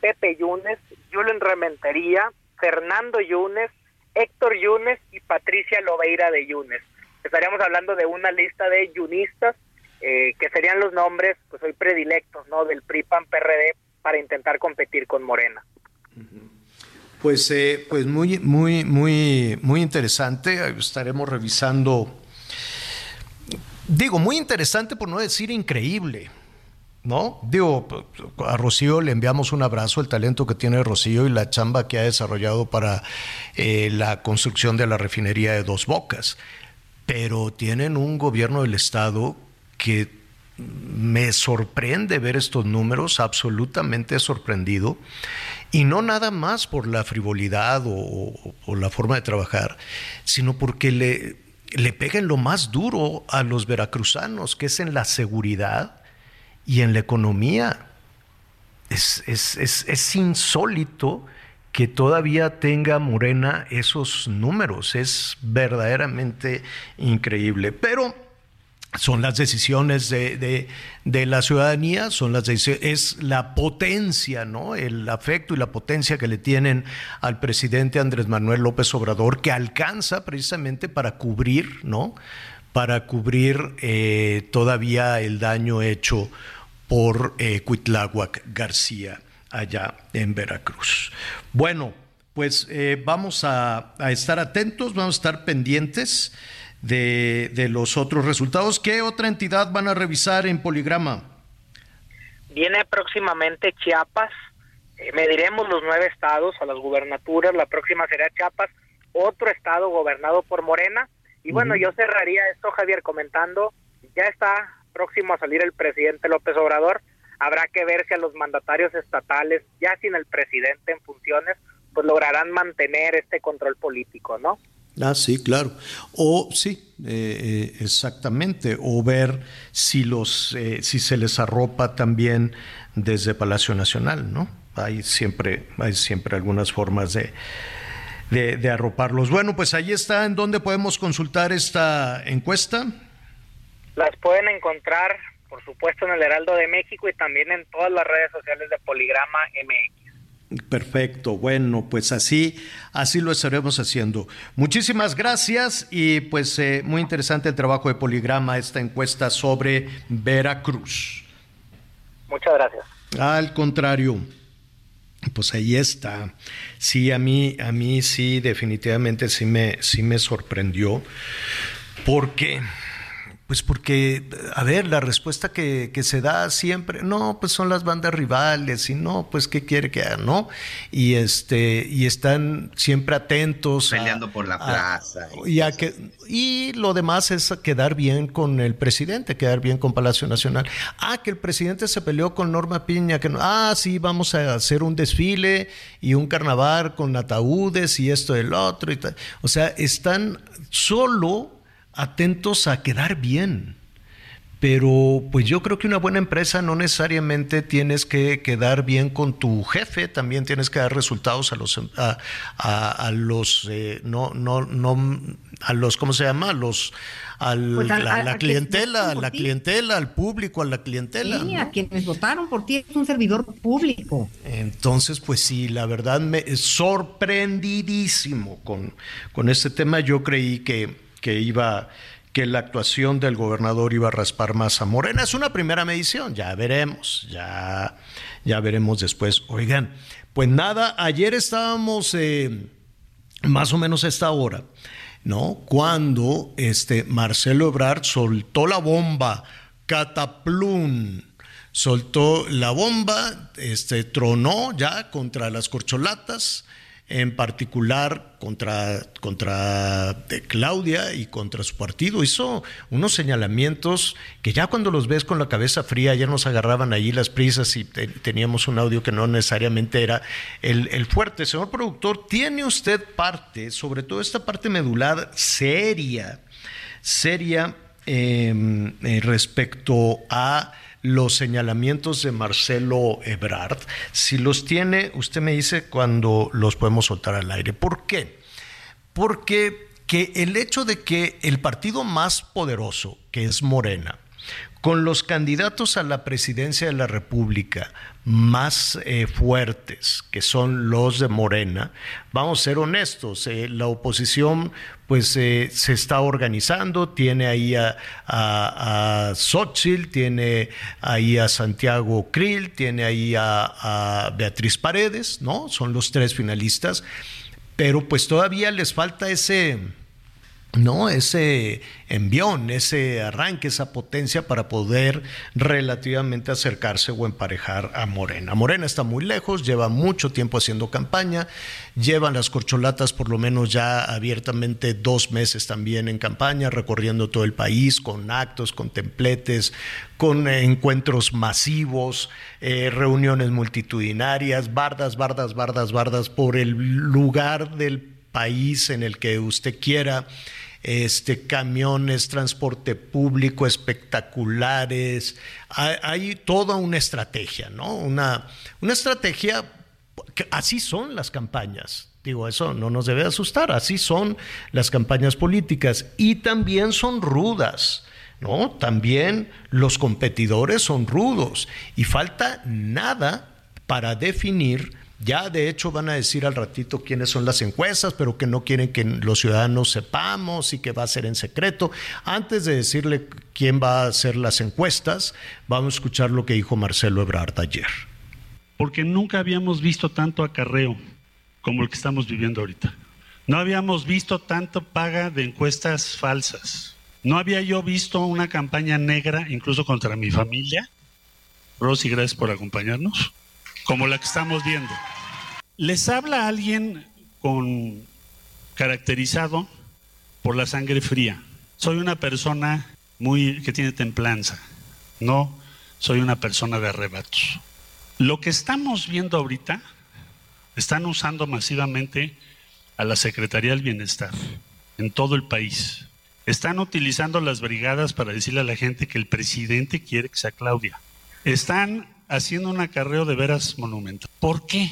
Pepe Yunes, Julen Rementería, Fernando Yunes, Héctor Yunes y Patricia Lobeira de Yunes. Estaríamos hablando de una lista de yunistas eh, que serían los nombres, pues hoy predilectos, ¿no? Del PRI-PAN-PRD para intentar competir con Morena. Pues, eh, pues muy, muy, muy, muy interesante. Estaremos revisando. Digo, muy interesante por no decir increíble. ¿no? Digo, a Rocío le enviamos un abrazo, el talento que tiene Rocío y la chamba que ha desarrollado para eh, la construcción de la refinería de Dos Bocas. Pero tienen un gobierno del Estado que me sorprende ver estos números, absolutamente sorprendido, y no nada más por la frivolidad o, la forma de trabajar, sino porque le, le pegan lo más duro a los veracruzanos, que es en la seguridad y en la economía. Es, es, insólito que todavía tenga Morena esos números. Es verdaderamente increíble. Pero son las decisiones de, la ciudadanía, son las es la potencia, ¿no? El afecto y la potencia que le tienen al presidente Andrés Manuel López Obrador, que alcanza precisamente para cubrir, ¿no? Para cubrir eh, todavía el daño hecho por eh, Cuitláhuac García allá en Veracruz. Bueno, pues eh, vamos a, estar atentos, vamos a estar pendientes de, los otros resultados. ¿Qué otra entidad van a revisar en Poligrama? Viene próximamente Chiapas, eh, mediremos los nueve estados a las gubernaturas, la próxima será Chiapas, otro estado gobernado por Morena. Y bueno, yo cerraría esto, Javier, comentando, ya está próximo a salir el presidente López Obrador, habrá que ver si a los mandatarios estatales, ya sin el presidente en funciones, pues lograrán mantener este control político, ¿no? Ah, sí, claro. O sí, eh, eh, exactamente. O ver si los, eh, si se les arropa también desde Palacio Nacional, ¿no? Hay siempre, hay siempre algunas formas de, de, arroparlos. Bueno, pues ahí está. ¿En dónde podemos consultar esta encuesta? Las pueden encontrar, por supuesto, en el Heraldo de México y también en todas las redes sociales de Poligrama MX. Perfecto, bueno, pues así, así lo estaremos haciendo. Muchísimas gracias y pues eh, muy interesante el trabajo de Poligrama, esta encuesta sobre Veracruz. Muchas gracias. Al contrario, pues ahí está. Sí, a mí, a mí sí, definitivamente sí me, sí me sorprendió, porque pues porque, a ver, la respuesta que, se da siempre, no, pues son las bandas rivales, y no, pues qué quiere que haga, ¿no? Y este, y están siempre atentos. Peleando por la plaza. Y, que, y lo demás es quedar bien con el presidente, quedar bien con Palacio Nacional. Ah, que el presidente se peleó con Norma Piña, que no, ah, sí, vamos a hacer un desfile y un carnaval con ataúdes y esto y el otro. Y tal. O sea, están solo atentos a quedar bien. Pero pues yo creo que una buena empresa no necesariamente tienes que quedar bien con tu jefe, también tienes que dar resultados a los a, los eh, no no no a los cómo se llama a los al, pues la, clientela, a la clientela, al público, a la clientela. Sí, a quienes votaron por ti, es un servidor público. Entonces, pues sí, la verdad me sorprendidísimo con, con este tema. Yo creí que que iba que la actuación del gobernador iba a raspar más a Morena. Es una primera medición, ya veremos, ya, ya veremos después. Oigan, pues nada, ayer estábamos eh, más o menos a esta hora, ¿no? Cuando este Marcelo Ebrard soltó la bomba, cataplún, soltó la bomba, este, tronó ya contra las corcholatas, en particular contra, contra Claudia y contra su partido. Hizo unos señalamientos que ya cuando los ves con la cabeza fría, ya nos agarraban allí las prisas y teníamos un audio que no necesariamente era el, fuerte. Señor productor, ¿tiene usted parte, sobre todo esta parte medular seria, seria em, eh, respecto a los señalamientos de Marcelo Ebrard. Si los tiene, usted me dice cuando los podemos soltar al aire. ¿Por qué? Porque que el hecho de que el partido más poderoso, que es Morena, con los candidatos a la presidencia de la República más eh, fuertes, que son los de Morena, vamos a ser honestos, eh, la oposición pues eh, se está organizando, tiene ahí a, a, Xochitl, tiene ahí a Santiago Krill, tiene ahí a, a Beatriz Paredes, ¿no? Son los tres finalistas, pero pues todavía les falta ese ¿no? Ese envión, ese arranque, esa potencia para poder relativamente acercarse o emparejar a Morena. Morena está muy lejos, lleva mucho tiempo haciendo campaña, llevan las corcholatas por lo menos ya abiertamente dos meses también en campaña, recorriendo todo el país con actos, con templetes, con encuentros masivos, eh, reuniones multitudinarias, bardas, bardas, bardas, bardas por el lugar del país en el que usted quiera este, camiones, transporte público espectaculares. Hay, toda una estrategia, ¿no? Una, una estrategia, así son las campañas. Digo, eso no nos debe asustar, así son las campañas políticas y también son rudas. ¿No? También los competidores son rudos y falta nada para definir ya de hecho van a decir al ratito quiénes son las encuestas, pero que no quieren que los ciudadanos sepamos y que va a ser en secreto. Antes de decirle quién va a hacer las encuestas, vamos a escuchar lo que dijo Marcelo Ebrard ayer. Porque nunca habíamos visto tanto acarreo como el que estamos viviendo ahorita. No habíamos visto tanto paga de encuestas falsas. No había yo visto una campaña negra, incluso contra mi familia. Rosy, gracias por acompañarnos como la que estamos viendo. Les habla alguien con caracterizado por la sangre fría. Soy una persona muy que tiene templanza. No soy una persona de arrebatos. Lo que estamos viendo ahorita están usando masivamente a la Secretaría del Bienestar en todo el país. Están utilizando las brigadas para decirle a la gente que el presidente quiere que sea Claudia. Están haciendo un acarreo de veras monumental. ¿Por qué?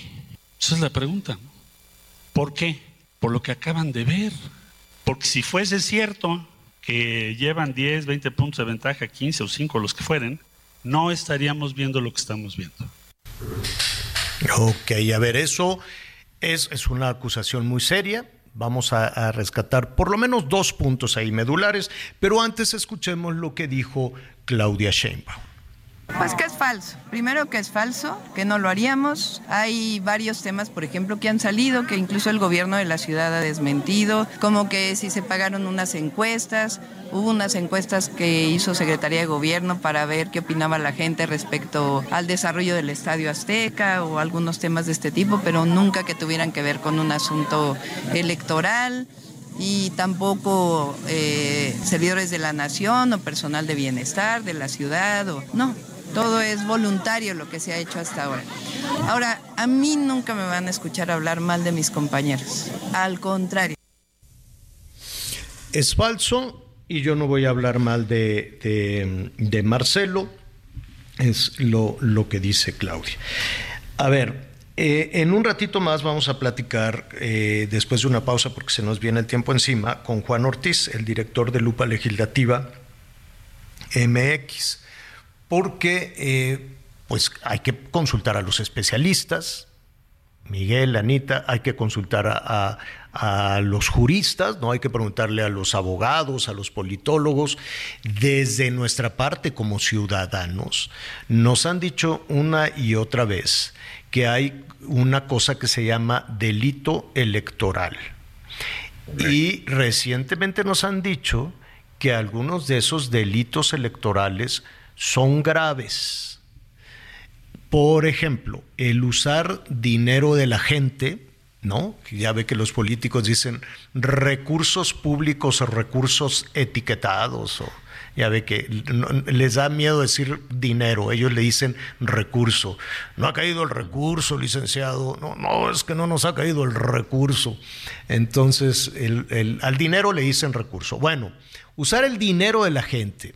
Esa es la pregunta. ¿Por qué? Por lo que acaban de ver. Porque si fuese cierto que llevan 10, 20 puntos de ventaja, 15 o 5, los que fueren, no estaríamos viendo lo que estamos viendo. Ok, a ver, eso es, es una acusación muy seria. Vamos a, a, rescatar por lo menos dos puntos ahí medulares, pero antes escuchemos lo que dijo Claudia Sheinbaum. Pues que es falso. Primero que es falso, que no lo haríamos. Hay varios temas, por ejemplo, que han salido, que incluso el gobierno de la ciudad ha desmentido, como que si se pagaron unas encuestas, hubo unas encuestas que hizo Secretaría de Gobierno para ver qué opinaba la gente respecto al desarrollo del Estadio Azteca o algunos temas de este tipo, pero nunca que tuvieran que ver con un asunto electoral y tampoco eh, servidores de la nación o personal de bienestar de la ciudad o no todo es voluntario lo que se ha hecho hasta ahora. Ahora, a mí nunca me van a escuchar hablar mal de mis compañeros. Al contrario. Es falso y yo no voy a hablar mal de, de, Marcelo. Es lo, lo, que dice Claudia. A ver, eh, en un ratito más vamos a platicar, eh, después de una pausa porque se nos viene el tiempo encima, con Juan Ortiz, el director de Lupa Legislativa MX porque eh, pues hay que consultar a los especialistas, Miguel, Anita, hay que consultar a, a, los juristas, no hay que preguntarle a los abogados, a los politólogos. Desde nuestra parte como ciudadanos, nos han dicho una y otra vez que hay una cosa que se llama delito electoral. Y recientemente nos han dicho que algunos de esos delitos electorales son graves. Por ejemplo, el usar dinero de la gente, ¿no? Ya ve que los políticos dicen recursos públicos o recursos etiquetados, o ya ve que les da miedo decir dinero, ellos le dicen recurso. No ha caído el recurso, licenciado. No, no, es que no nos ha caído el recurso. Entonces, al dinero le dicen recurso. Bueno, usar el dinero de la gente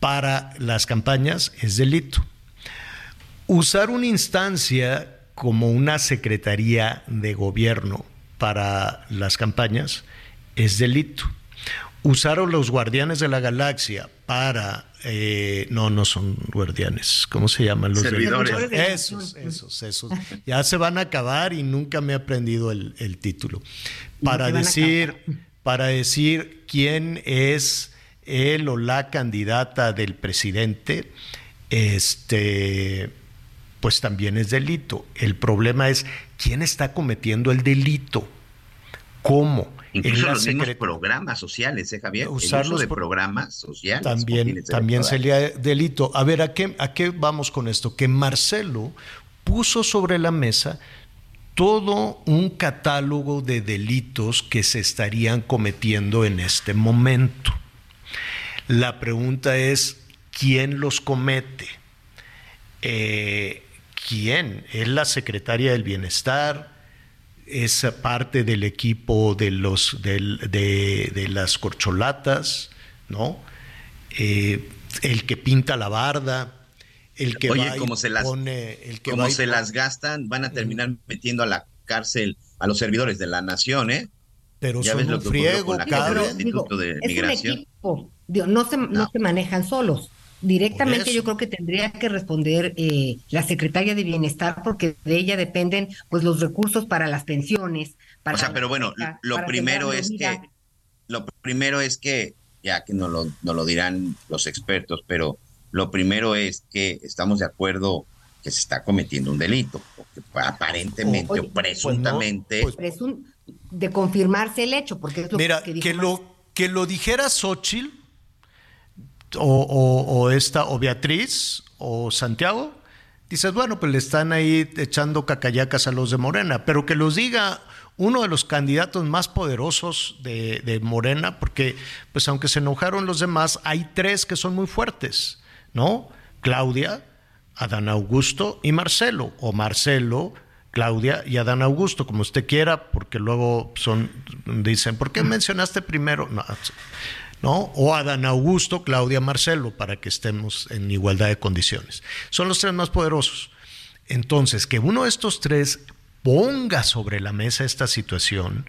para las campañas es delito. Usar una instancia como una secretaría de gobierno para las campañas es delito. Usar a los guardianes de la galaxia para... Eh, no, no son guardianes. ¿Cómo se llaman los servidores? Esos, esos, esos. Ya se van a acabar y nunca me he aprendido el, el título. Para decir, para decir quién es él o la candidata del presidente, este, pues también es delito. El problema es quién está cometiendo el delito. ¿Cómo? Incluso los mismos programas sociales, ¿eh, Javier? Usarlos de programas sociales. También, también sería delito. A ver, ¿a qué, ¿a qué vamos con esto? Que Marcelo puso sobre la mesa todo un catálogo de delitos que se estarían cometiendo en este momento. La pregunta es, ¿quién los comete? Eh, ¿Quién? ¿Es la secretaria del Bienestar? ¿Es parte del equipo de, los, de, las corcholatas? ¿No? Eh, el que pinta la barda, el que Oye, como se las, el que como se las gastan, van a terminar metiendo a la cárcel a los servidores de la nación, ¿eh? Pero ya son un friego, Instituto de Migración. no, se, no se manejan solos. Directamente yo creo que tendría que responder eh, la secretaria de Bienestar porque de ella dependen pues los recursos para las pensiones. Para o sea, pero bueno, lo primero es que lo primero es que ya que no lo, no lo dirán los expertos, pero lo primero es que estamos de acuerdo que se está cometiendo un delito, porque aparentemente o, pues presuntamente. Pues de confirmarse el hecho, porque es lo mira, que, lo, que lo dijera Xochitl o, esta, o Beatriz, o Santiago, dices, bueno, pues le están ahí echando cacayacas a los de Morena, pero que los diga uno de los candidatos más poderosos de, de, Morena, porque pues aunque se enojaron los demás, hay tres que son muy fuertes. ¿no? Claudia, Adán Augusto y Marcelo, o Marcelo, Claudia y Adán Augusto, como usted quiera, porque luego son, dicen, ¿por qué mencionaste primero? No, O Adán Augusto, Claudia, Marcelo, para que estemos en igualdad de condiciones. Son los tres más poderosos. Entonces, que uno de estos tres ponga sobre la mesa esta situación,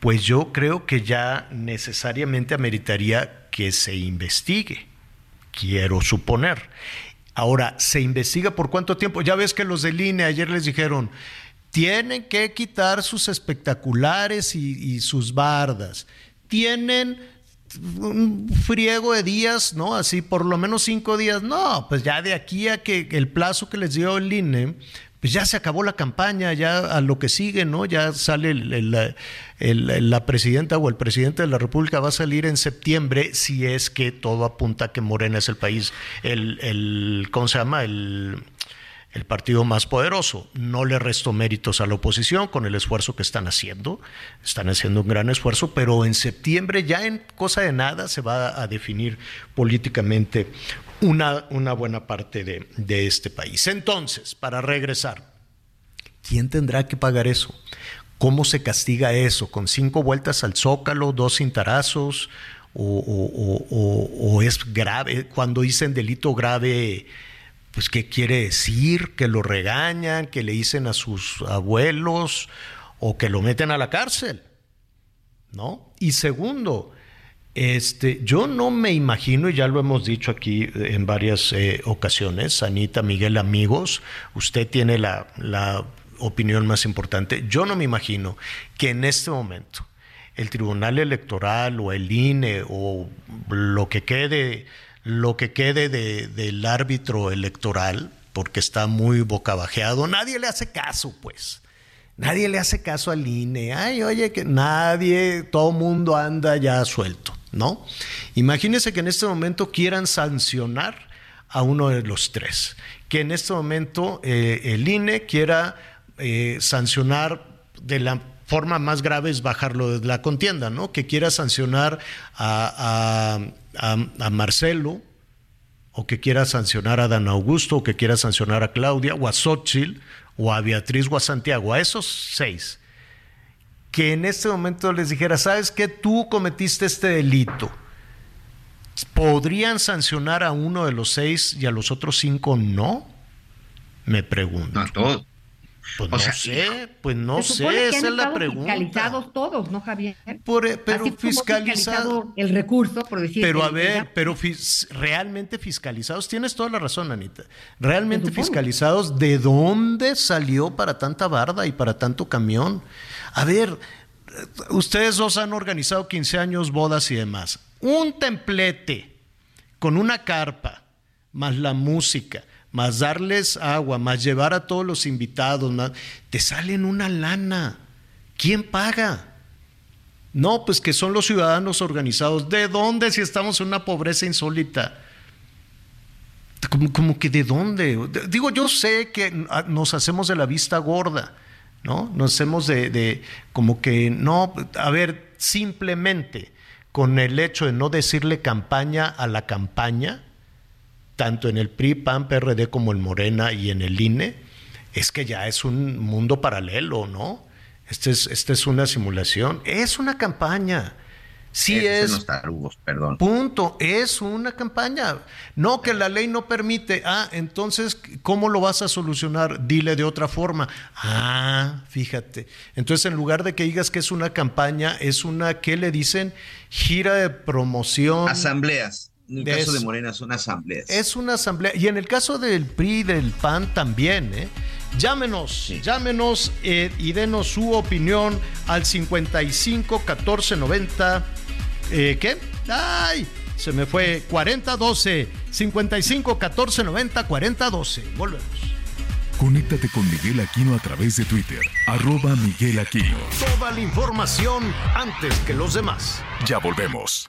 pues yo creo que ya necesariamente ameritaría que se investigue quiero suponer. Ahora, ¿se investiga por cuánto tiempo? Ya ves que los del INE ayer les dijeron, tienen que quitar sus espectaculares y, sus bardas. Tienen un friego de días, ¿no? Así por lo menos cinco días. No, pues ya de aquí a que el plazo que les dio el INE, pues ya se acabó la campaña, ya a lo que sigue, ¿no? Ya sale la presidenta o el presidente de la República va a salir en septiembre si es que todo apunta a que Morena es el país, el, ¿cómo se llama? El, el partido más poderoso. No le resto méritos a la oposición con el esfuerzo que están haciendo. Están haciendo un gran esfuerzo, pero en septiembre ya en cosa de nada se va a definir políticamente una, buena parte de, este país. Entonces, para regresar, ¿quién tendrá que pagar eso? ¿Cómo se castiga eso? ¿Con cinco vueltas al zócalo, dos cintarazos? O, o, es grave? Cuando dicen delito grave, pues ¿qué quiere decir? ¿Que lo regañan? ¿Que le dicen a sus abuelos? ¿O que lo meten a la cárcel? ¿No? Y segundo, este, yo no me imagino, y ya lo hemos dicho aquí en varias eh, ocasiones, Anita, Miguel, amigos, usted tiene la, la opinión más importante. Yo no me imagino que en este momento el Tribunal Electoral o el INE o lo que quede, lo que quede de, del árbitro electoral, porque está muy bocabajeado, nadie le hace caso, pues. Nadie le hace caso al INE. Ay, oye, que nadie, todo mundo anda ya suelto. ¿no? Imagínense que en este momento quieran sancionar a uno de los tres, que en este momento eh, el INE quiera eh, sancionar de la forma más grave es bajarlo de la contienda, ¿no? Que quiera sancionar a, a, Marcelo, o que quiera sancionar a Dan Augusto, o que quiera sancionar a Claudia, o a Xochitl, o a Beatriz, o a Santiago, a esos seis que en este momento les dijera, ¿sabes qué? Tú cometiste este delito. ¿Podrían sancionar a uno de los seis y a los otros cinco no? Me pregunto. a todos. Pues no sé, pues no sé, esa es la pregunta. Fiscalizados todos, ¿no, Javier? pero fiscalizado el recurso, por decir. Pero a ver, pero realmente fiscalizados, tienes toda la razón, Anita. Realmente fiscalizados, ¿de dónde salió para tanta barda y para tanto camión? A ver, ustedes dos han organizado 15 años, bodas y demás. Un templete con una carpa, más la música, más darles agua, más llevar a todos los invitados, te salen una lana. ¿Quién paga? No, pues que son los ciudadanos organizados. ¿De dónde si estamos en una pobreza insólita? Como, que de dónde. Digo, yo sé que nos hacemos de la vista gorda, ¿no? Nos hacemos de, de como que no, a ver, simplemente con el hecho de no decirle campaña a la campaña, tanto en el PRI, PAN, PRD como en Morena y en el INE, es que ya es un mundo paralelo, ¿no? Esta es, este es una simulación, es una campaña. Sí es. perdón. Punto. Es una campaña. No que la ley no permite. Ah, entonces, ¿cómo lo vas a solucionar? Dile de otra forma. Ah, fíjate. Entonces, en lugar de que digas que es una campaña, es una, ¿qué le dicen? Gira de promoción. Asambleas. En el caso de Morena son asambleas. Es una asamblea. Y en el caso del PRI, del PAN también, ¿eh? Llámenos, llámenos eh, y denos su opinión al 55 14 90. ¿Qué? ¡Ay! Se me fue 40 12. 55 14 90 40 12. Volvemos. Conéctate con Miguel Aquino a través de Twitter, arroba Miguel Aquino. Toda la información antes que los demás. Ya volvemos.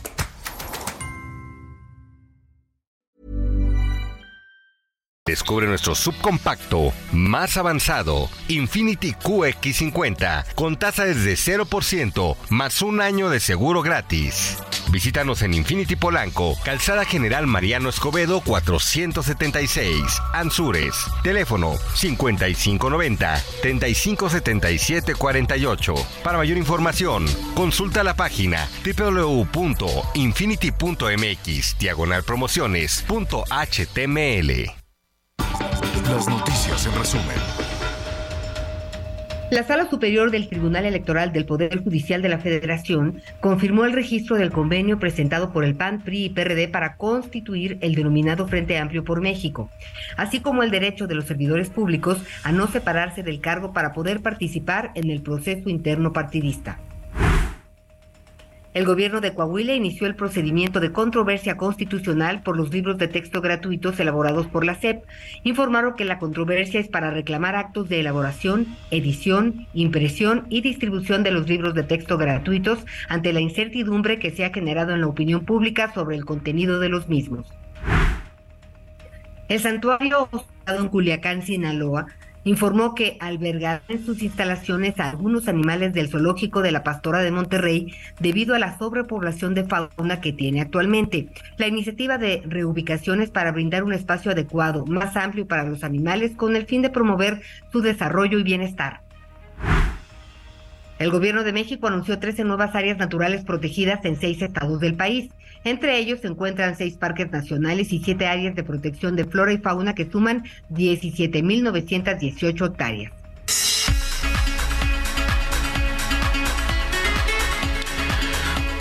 Descubre nuestro subcompacto más avanzado, Infinity QX50, con tasa desde 0%, más un año de seguro gratis. Visítanos en Infinity Polanco, Calzada General Mariano Escobedo 476, Anzures. Teléfono 5590 357748. Para mayor información, consulta la página www.infinity.mx diagonal promociones.html. Las noticias en resumen. La Sala Superior del Tribunal Electoral del Poder Judicial de la Federación confirmó el registro del convenio presentado por el PAN, PRI y PRD para constituir el denominado Frente Amplio por México, así como el derecho de los servidores públicos a no separarse del cargo para poder participar en el proceso interno partidista. El gobierno de Coahuila inició el procedimiento de controversia constitucional por los libros de texto gratuitos elaborados por la SEP. Informaron que la controversia es para reclamar actos de elaboración, edición, impresión y distribución de los libros de texto gratuitos ante la incertidumbre que se ha generado en la opinión pública sobre el contenido de los mismos. El santuario en Culiacán, Sinaloa, informó que albergará en sus instalaciones a algunos animales del zoológico de la Pastora de Monterrey debido a la sobrepoblación de fauna que tiene actualmente. La iniciativa de reubicación es para brindar un espacio adecuado, más amplio para los animales con el fin de promover su desarrollo y bienestar. El gobierno de México anunció 13 nuevas áreas naturales protegidas en seis estados del país. Entre ellos se encuentran seis parques nacionales y siete áreas de protección de flora y fauna que suman 17.918 hectáreas.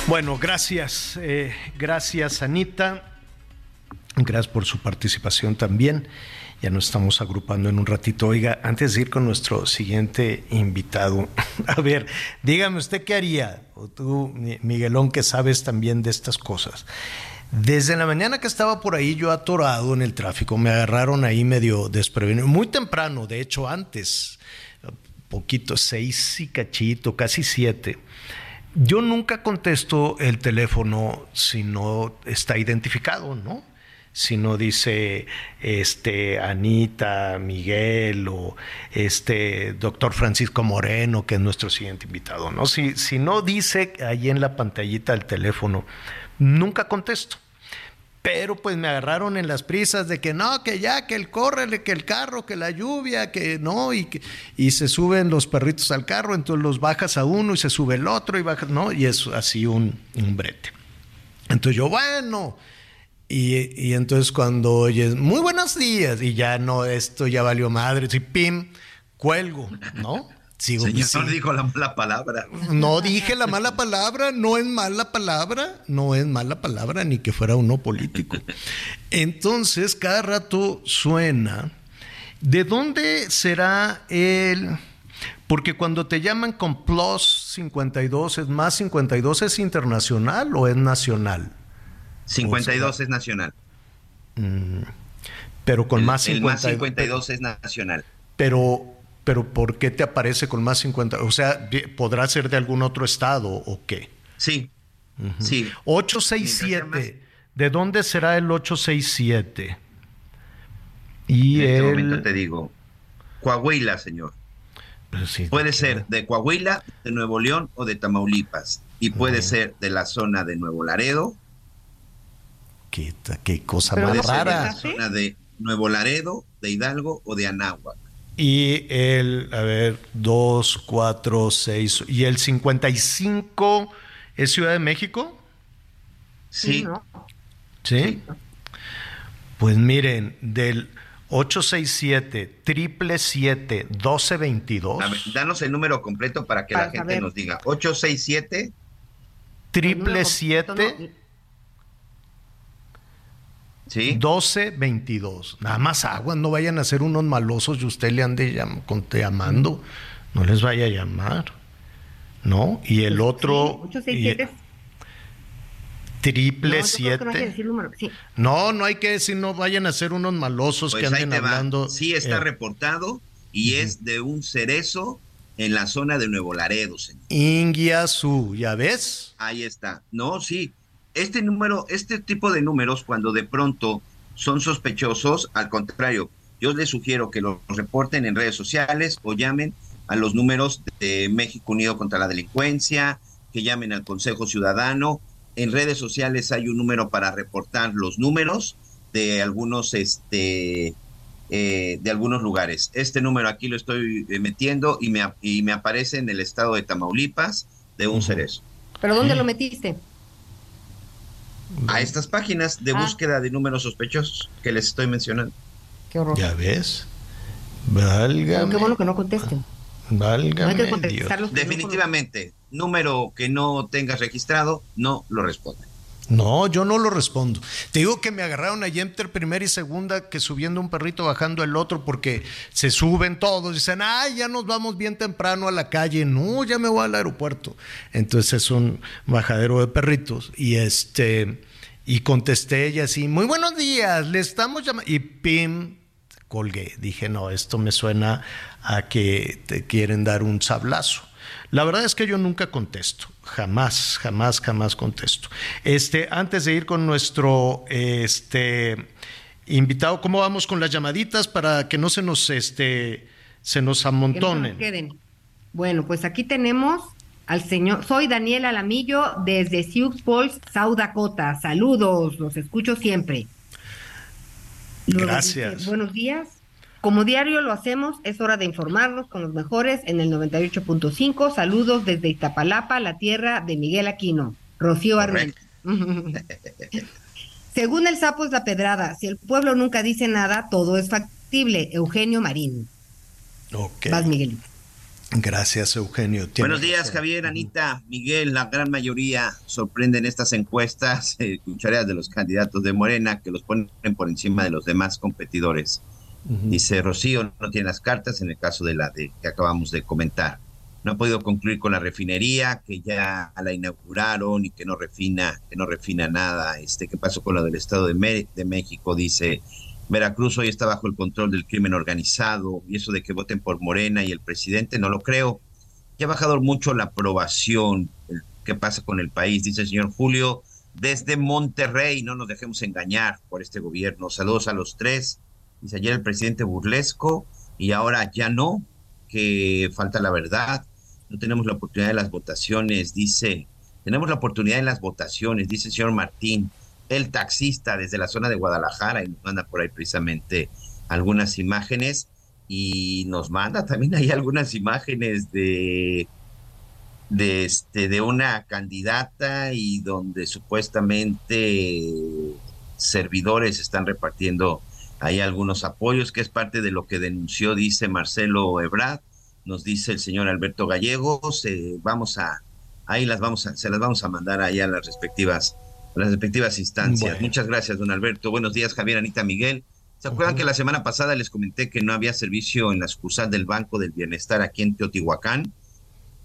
Bueno, gracias, eh, gracias Anita, gracias por su participación también. Ya nos estamos agrupando en un ratito. Oiga, antes de ir con nuestro siguiente invitado, a ver, dígame usted qué haría, o tú, Miguelón, que sabes también de estas cosas. Desde la mañana que estaba por ahí yo atorado en el tráfico, me agarraron ahí medio desprevenido, muy temprano, de hecho antes, poquito, seis y cachito, casi siete. Yo nunca contesto el teléfono si no está identificado, ¿no? Si no dice este Anita, Miguel o este doctor Francisco Moreno, que es nuestro siguiente invitado, ¿no? Si, si no dice ahí en la pantallita del teléfono, nunca contesto. Pero pues me agarraron en las prisas de que no, que ya, que el corre, que el carro, que la lluvia, que no, y, que, y se suben los perritos al carro, entonces los bajas a uno y se sube el otro y bajas, no, y es así un, un brete. Entonces yo, bueno, Y, y, entonces cuando oyes, muy buenos días, y ya no, esto ya valió madre, y pim, cuelgo, ¿no? Sigo, Señor dijo la mala palabra. No dije la mala palabra, no es mala palabra, no es mala palabra, ni que fuera uno político. Entonces, cada rato suena. ¿De dónde será el.? Porque cuando te llaman con plus 52, es más 52, ¿es internacional o es nacional? 52 es nacional. Mm, pero con más 52. El más 52 es nacional. Pero, pero ¿por qué te aparece con más 50? O sea, ¿podrá ser de algún otro estado o qué? Sí. Sí. 867. ¿De dónde será el 867? Y en este momento te digo. Coahuila, señor. puede ser de Coahuila, de Nuevo León o de Tamaulipas. Y puede ser de la zona de Nuevo Laredo, Qué, qué cosa más rara. La zona de Nuevo Laredo, de Hidalgo o de Anáhuac. Y el, a ver, 2, 4, 6. ¿Y el 55 es Ciudad de México? Sí. ¿Sí? Pues miren, del 867 triple 1222. A ver, danos el número completo para que la gente nos diga. 867 triple 7 ¿Sí? 12, 22. Nada más agua, no vayan a ser unos malosos y usted le ande llamando. No les vaya a llamar. ¿No? Y el otro. triple 7. No, no, hay que decir, no vayan a ser unos malosos que pues anden hablando. Sí, está eh, reportado y es de un cerezo en la zona de Nuevo Laredo, señor. Inguiazú, ¿ya ves? Ahí está. No, sí este número, este tipo de números, cuando de pronto son sospechosos, al contrario, yo les sugiero que los reporten en redes sociales o llamen a los números de México Unido contra la Delincuencia, que llamen al Consejo Ciudadano. En redes sociales hay un número para reportar los números de algunos, este, eh, de algunos lugares. Este número aquí lo estoy eh, metiendo y me, y me aparece en el estado de Tamaulipas de un cerezo. ¿Pero dónde lo metiste? A estas páginas de ah. búsqueda de números sospechosos que les estoy mencionando. Qué horror. Ya ves. Válgame. qué bueno que no contesten. Válgame Definitivamente, número que no tengas registrado, no lo responde. No, yo no lo respondo. Te digo que me agarraron a entre primera y segunda, que subiendo un perrito, bajando el otro, porque se suben todos. Dicen, ay, ya nos vamos bien temprano a la calle. No, ya me voy al aeropuerto. Entonces es un bajadero de perritos. Y este, y contesté ella así, muy buenos días, le estamos llamando. Y pim, colgué. Dije, no, esto me suena a que te quieren dar un sablazo. La verdad es que yo nunca contesto, jamás, jamás, jamás contesto. Este, antes de ir con nuestro este, invitado, ¿cómo vamos con las llamaditas para que no se nos, este, se nos amontonen? Bueno, pues aquí tenemos al señor, soy Daniel Alamillo desde Sioux Falls, South Dakota. Saludos, los escucho siempre. Gracias. buenos días. Como diario lo hacemos, es hora de informarnos con los mejores en el 98.5. Saludos desde Iztapalapa, la tierra de Miguel Aquino. Rocío Armenta. Según el sapo es la pedrada, si el pueblo nunca dice nada, todo es factible. Eugenio Marín. Ok. Vas, Miguel. Gracias, Eugenio. Buenos días, Javier, Anita, Miguel. La gran mayoría sorprenden estas encuestas, eh, de los candidatos de Morena que los ponen por encima de los demás competidores. Dice Rocío, no tiene las cartas en el caso de la de que acabamos de comentar. No ha podido concluir con la refinería, que ya la inauguraron y que no refina, que no refina nada. Este, ¿qué pasó con lo del Estado de, de México? Dice Veracruz hoy está bajo el control del crimen organizado y eso de que voten por Morena y el presidente, no lo creo. Ya ha bajado mucho la aprobación. ¿Qué pasa con el país? Dice el señor Julio, desde Monterrey, no nos dejemos engañar por este gobierno. Saludos a los tres. Dice ayer el presidente burlesco y ahora ya no, que falta la verdad. No tenemos la oportunidad de las votaciones, dice. Tenemos la oportunidad en las votaciones, dice el señor Martín, el taxista desde la zona de Guadalajara, y nos manda por ahí precisamente algunas imágenes y nos manda también ahí algunas imágenes de de este de una candidata y donde supuestamente servidores están repartiendo ahí algunos apoyos, que es parte de lo que denunció, dice Marcelo Ebrard, nos dice el señor Alberto Gallegos, vamos a, ahí las vamos a, se las vamos a mandar ahí a las respectivas, las respectivas instancias. Muchas gracias, don Alberto. Buenos días, Javier, Anita, Miguel. ¿Se acuerdan que la semana pasada les comenté que no había servicio en la sucursal del Banco del Bienestar aquí en Teotihuacán?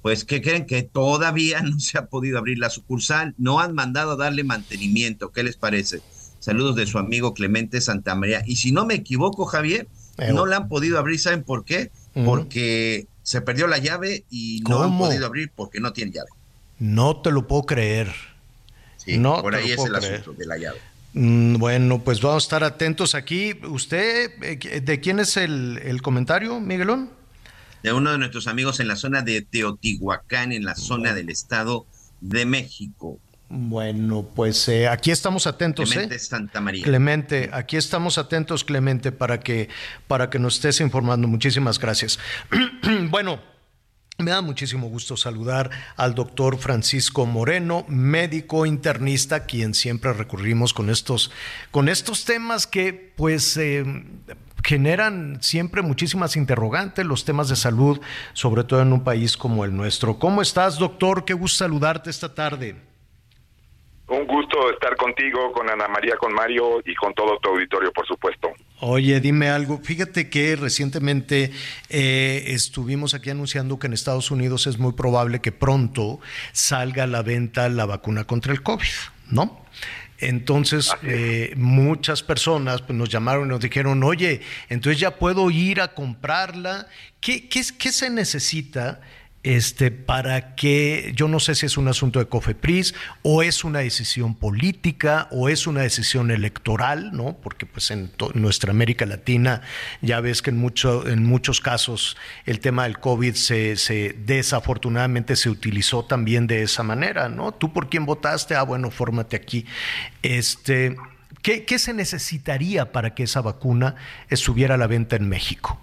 Pues, ¿qué creen? Que todavía no se ha podido abrir la sucursal. No han mandado a darle mantenimiento. ¿Qué les parece? Saludos de su amigo Clemente Santamaría. Y si no me equivoco, Javier, no la han podido abrir. ¿Saben por qué? Porque se perdió la llave y no han podido abrir porque no tiene llave. No te lo puedo creer. Sí, no por ahí es el asunto de la llave. Mm, bueno, pues vamos a estar atentos aquí. ¿Usted, eh, de quién es el, el comentario, Miguelón? de uno de nuestros amigos en la zona de Teotihuacán, en la zona del Estado de México. Bueno, pues eh, aquí estamos atentos. Clemente Santa María. Clemente, aquí estamos atentos, Clemente, para que, para que nos estés informando. Muchísimas gracias. bueno. Me da muchísimo gusto saludar al doctor Francisco Moreno, médico internista, quien siempre recurrimos con estos, con estos temas que pues eh, generan siempre muchísimas interrogantes los temas de salud, sobre todo en un país como el nuestro. ¿Cómo estás, doctor? Qué gusto saludarte esta tarde. Un gusto estar contigo, con Ana María, con Mario y con todo tu auditorio, por supuesto. Oye, dime algo. Fíjate que recientemente eh, estuvimos aquí anunciando que en Estados Unidos es muy probable que pronto salga a la venta la vacuna contra el COVID, ¿no? Entonces, eh, muchas personas pues, nos llamaron y nos dijeron, oye, entonces ya puedo ir a comprarla. ¿Qué, qué, qué se necesita? Este, para que, yo no sé si es un asunto de COFEPRIS o es una decisión política o es una decisión electoral, ¿no? Porque pues en, nuestra América Latina ya ves que en, mucho, en muchos casos el tema del COVID se, se, desafortunadamente se utilizó también de esa manera, ¿no? ¿Tú por quién votaste? Ah, bueno, fórmate aquí. Este, ¿qué, ¿Qué se necesitaría para que esa vacuna estuviera a la venta en México?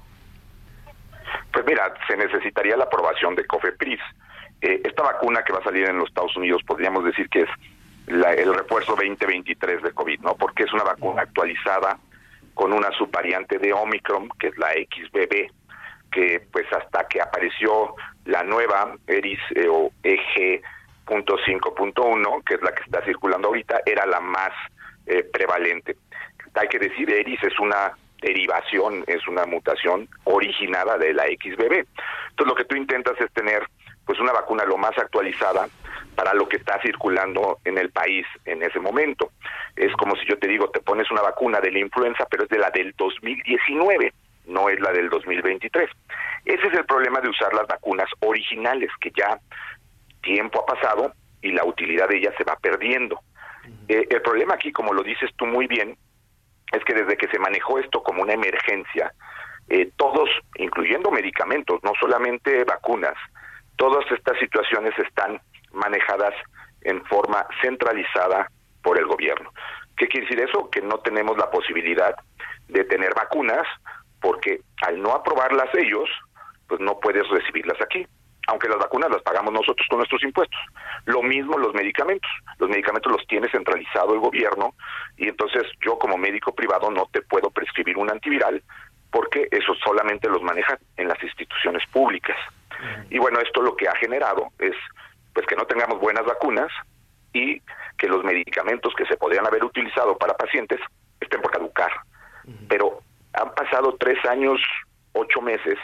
Pues mira, se necesitaría la aprobación de COFEPRIS. Eh, esta vacuna que va a salir en los Estados Unidos podríamos decir que es el refuerzo 2023 de COVID, ¿no? Porque es una vacuna actualizada con una subvariante de Omicron, que es la XBB, que pues hasta que apareció la nueva ERIS eh, o EG.5.1, que es la que está circulando ahorita, era la más eh, prevalente. Hay que decir, ERIS es una derivación, es una mutación originada de la XBB. Entonces lo que tú intentas es tener pues una vacuna lo más actualizada para lo que está circulando en el país en ese momento. Es como si yo te digo, te pones una vacuna de la influenza, pero es de la del 2019, no es la del 2023. Ese es el problema de usar las vacunas originales, que ya tiempo ha pasado y la utilidad de ellas se va perdiendo. Eh, el problema aquí, como lo dices tú muy bien, es que desde que se manejó esto como una emergencia, eh, todos, incluyendo medicamentos, no solamente vacunas, todas estas situaciones están manejadas en forma centralizada por el gobierno. ¿Qué quiere decir eso? Que no tenemos la posibilidad de tener vacunas porque al no aprobarlas ellos, pues no puedes recibirlas aquí aunque las vacunas las pagamos nosotros con nuestros impuestos. Lo mismo los medicamentos. Los medicamentos los tiene centralizado el gobierno y entonces yo como médico privado no te puedo prescribir un antiviral porque eso solamente los manejan en las instituciones públicas. Y bueno, esto lo que ha generado es pues que no tengamos buenas vacunas y que los medicamentos que se podrían haber utilizado para pacientes estén por caducar. Pero han pasado tres años, ocho meses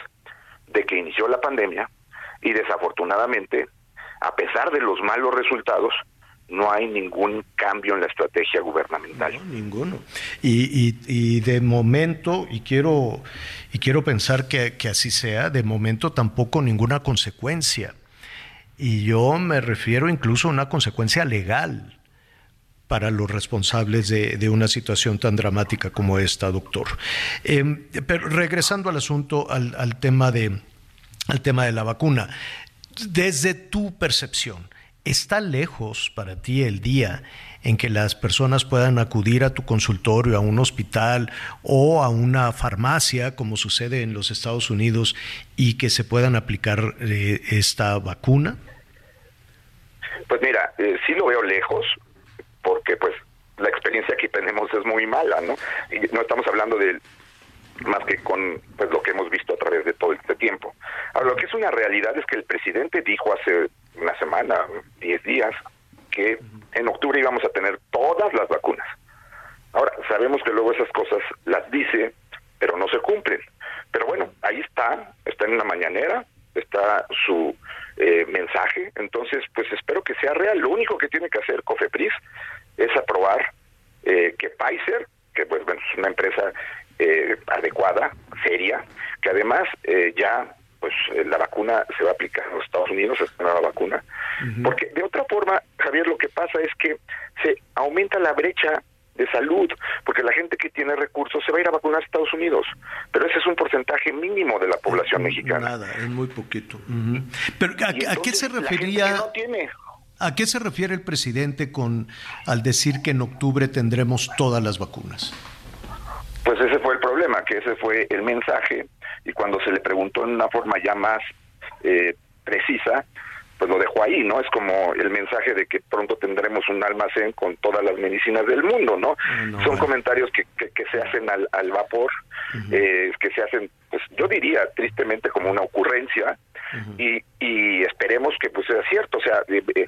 de que inició la pandemia y desafortunadamente, a pesar de los malos resultados, no hay ningún cambio en la estrategia gubernamental. ninguno. Y, y, de momento, y quiero, y quiero pensar que, que, así sea, de momento tampoco ninguna consecuencia. Y yo me refiero incluso a una consecuencia legal para los responsables de, de una situación tan dramática como esta, doctor. Em, pero regresando al asunto, al, al tema de, al tema de la vacuna. Desde tu percepción, ¿está lejos para ti el día en que las personas puedan acudir a tu consultorio, a un hospital o a una farmacia, como sucede en los Estados Unidos, y que se puedan aplicar eh, esta vacuna? Pues mira, eh, sí lo veo lejos, porque pues la experiencia aquí en tenemos es muy mala, ¿no? No estamos hablando de más que con pues lo que hemos visto a través de todo este tiempo. Ahora, lo que es una realidad es que el presidente dijo hace una semana, diez días, que en octubre íbamos a tener todas las vacunas. Ahora, sabemos que luego esas cosas las dice, pero no se cumplen. Pero bueno, ahí está, está en una mañanera, está su eh, mensaje, entonces pues espero que sea real. Lo único que tiene que hacer COFEPRIS es aprobar eh, que Pfizer, que pues bueno, es una empresa eh, adecuada, seria, que además ya pues la vacuna se va a aplicar en los Estados Unidos, esta nueva vacuna, porque de otra forma, Javier, lo que pasa es que se aumenta la brecha de salud, porque la gente que tiene recursos se va a ir a vacunar a Estados Unidos, pero ese es un porcentaje mínimo de la población mexicana. Nada, es muy poquito. Pero ¿a, qué se refería? ¿A qué se refiere el presidente con al decir que en octubre tendremos todas las vacunas? Pues ese que ese fue el mensaje y cuando se le preguntó en una forma ya más eh, precisa, pues lo dejó ahí, ¿no? Es como el mensaje de que pronto tendremos un almacén con todas las medicinas del mundo, ¿no? Ah, Son comentarios que, que, se hacen al, al vapor, eh, que se hacen, pues yo diría tristemente como una ocurrencia, y, y esperemos que pues sea cierto. O sea, eh, eh,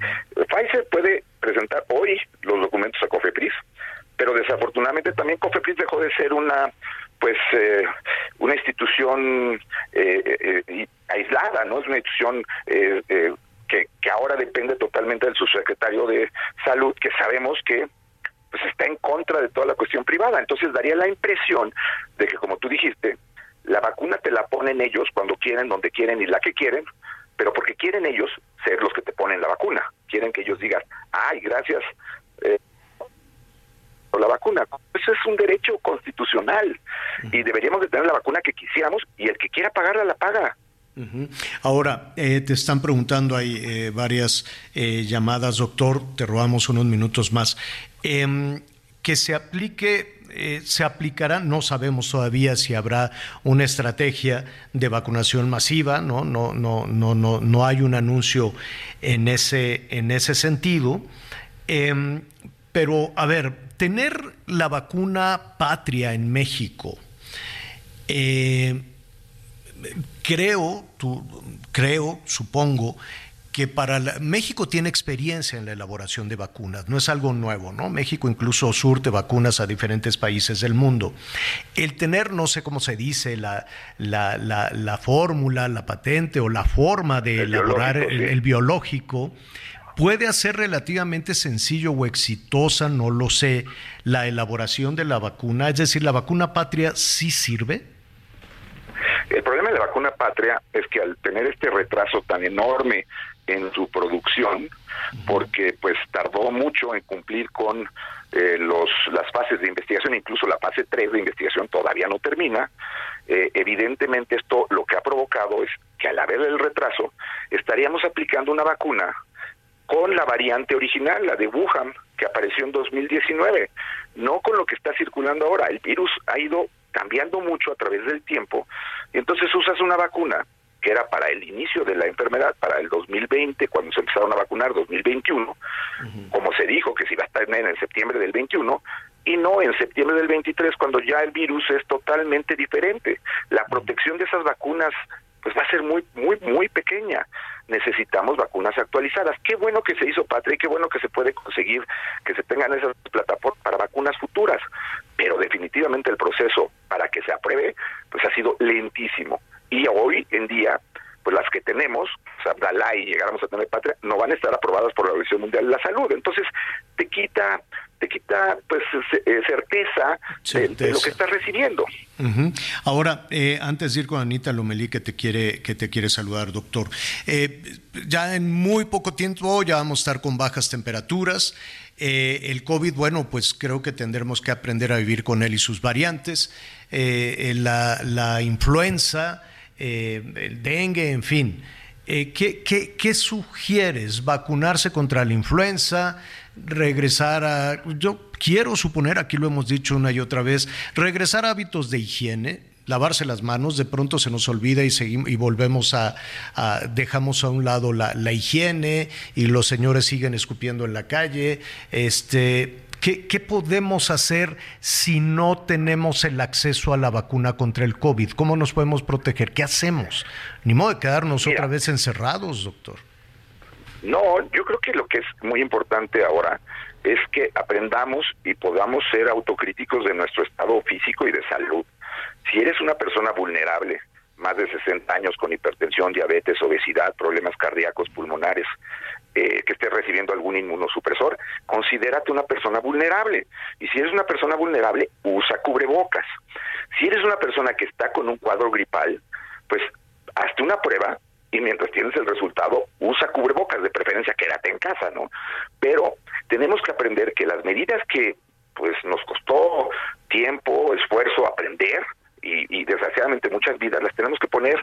Pfizer puede presentar hoy los documentos a COFEPRIS, pero desafortunadamente también COFEPRIS dejó de ser una pues eh, una institución eh, aislada, ¿no? Es una institución que, que ahora depende totalmente del subsecretario de Salud, que sabemos que pues está en contra de toda la cuestión privada. Entonces daría la impresión de que, como tú dijiste, la vacuna te la ponen ellos cuando quieren, donde quieren y la que quieren, pero porque quieren ellos ser los que te ponen la vacuna. Quieren que ellos digan, ay, gracias eh, por la vacuna. Eso es un derecho constitucional y deberíamos de tener la vacuna que quisiéramos y el que quiera pagarla la paga. Ahora, eh, te están preguntando, hay eh, varias eh, llamadas, doctor, te robamos unos minutos más. Em, que se aplique se aplicará, no sabemos todavía si habrá una estrategia de vacunación masiva, no, no, no, no, no, no hay un anuncio en ese, en ese sentido. Pero, a ver, tener la vacuna patria en México, creo, creo, supongo, que para México tiene experiencia en la elaboración de vacunas, no es algo nuevo, ¿no? México incluso surte vacunas a diferentes países del mundo. El tener, no sé cómo se dice, la, la, fórmula, la patente o la forma de elaborar el, biológico, puede hacer relativamente sencillo o exitosa, no lo sé, la elaboración de la vacuna. Es decir, ¿la vacuna patria sí sirve? El problema de la vacuna patria es que al tener este retraso tan enorme en su producción, porque pues tardó mucho en cumplir con eh, los las fases de investigación, incluso la fase 3 de investigación todavía no termina, eh, evidentemente esto lo que ha provocado es que al haber el retraso estaríamos aplicando una vacuna con la variante original, la de Wuhan, que apareció en 2019, no con lo que está circulando ahora. El virus ha ido cambiando mucho a través del tiempo, y entonces usas una vacuna que era para el inicio de la enfermedad, para el 2020, cuando se empezaron a vacunar, 2021, como se dijo que se iba a estar en septiembre del 21, y no en septiembre del 23, cuando ya el virus es totalmente diferente. La protección de esas vacunas pues va a ser muy, muy, muy pequeña. Necesitamos vacunas actualizadas. Qué bueno que se hizo, Patrick, qué bueno que se puede conseguir que se tengan esas plataformas para vacunas futuras, pero definitivamente el proceso para que se apruebe, pues ha sido lentísimo. Y hoy en día, pues las que tenemos, o sea, y llegáramos a tener patria, no van a estar aprobadas por la Organización Mundial de la Salud. Entonces, te quita te quita pues eh, certeza, De, lo que estás recibiendo. Ahora, eh, antes de ir con Anita Lomelí, que te quiere, que te quiere saludar, doctor. Eh, ya en muy poco tiempo ya vamos a estar con bajas temperaturas. el COVID, bueno, pues creo que tendremos que aprender a vivir con él y sus variantes. La, la, influenza, el dengue, en fin. ¿qué, qué, qué sugieres? ¿Vacunarse contra la influenza? Regresar a, yo quiero suponer, aquí lo hemos dicho una y otra vez, regresar a hábitos de higiene, lavarse las manos, de pronto se nos olvida y, seguimos, y volvemos a, dejamos a un lado la, higiene y los señores siguen escupiendo en la calle. Este, ¿Qué, ¿Qué, podemos hacer si no tenemos el acceso a la vacuna contra el COVID? ¿Cómo nos podemos proteger? ¿Qué hacemos? Ni modo de quedarnos otra vez encerrados, doctor. No, yo creo que lo que es muy importante ahora es que aprendamos y podamos ser autocríticos de nuestro estado físico y de salud. Si eres una persona vulnerable, más de 60 años con hipertensión, diabetes, obesidad, problemas cardíacos, pulmonares, eh, que estés recibiendo algún inmunosupresor, considérate una persona vulnerable. Y si eres una persona vulnerable, usa cubrebocas. Si eres una persona que está con un cuadro gripal, pues hazte una prueba y mientras tienes el resultado, usa cubrebocas, de preferencia quédate en casa, ¿no? Pero tenemos que aprender que las medidas que pues nos costó tiempo, esfuerzo aprender, y, desgraciadamente muchas vidas las tenemos que poner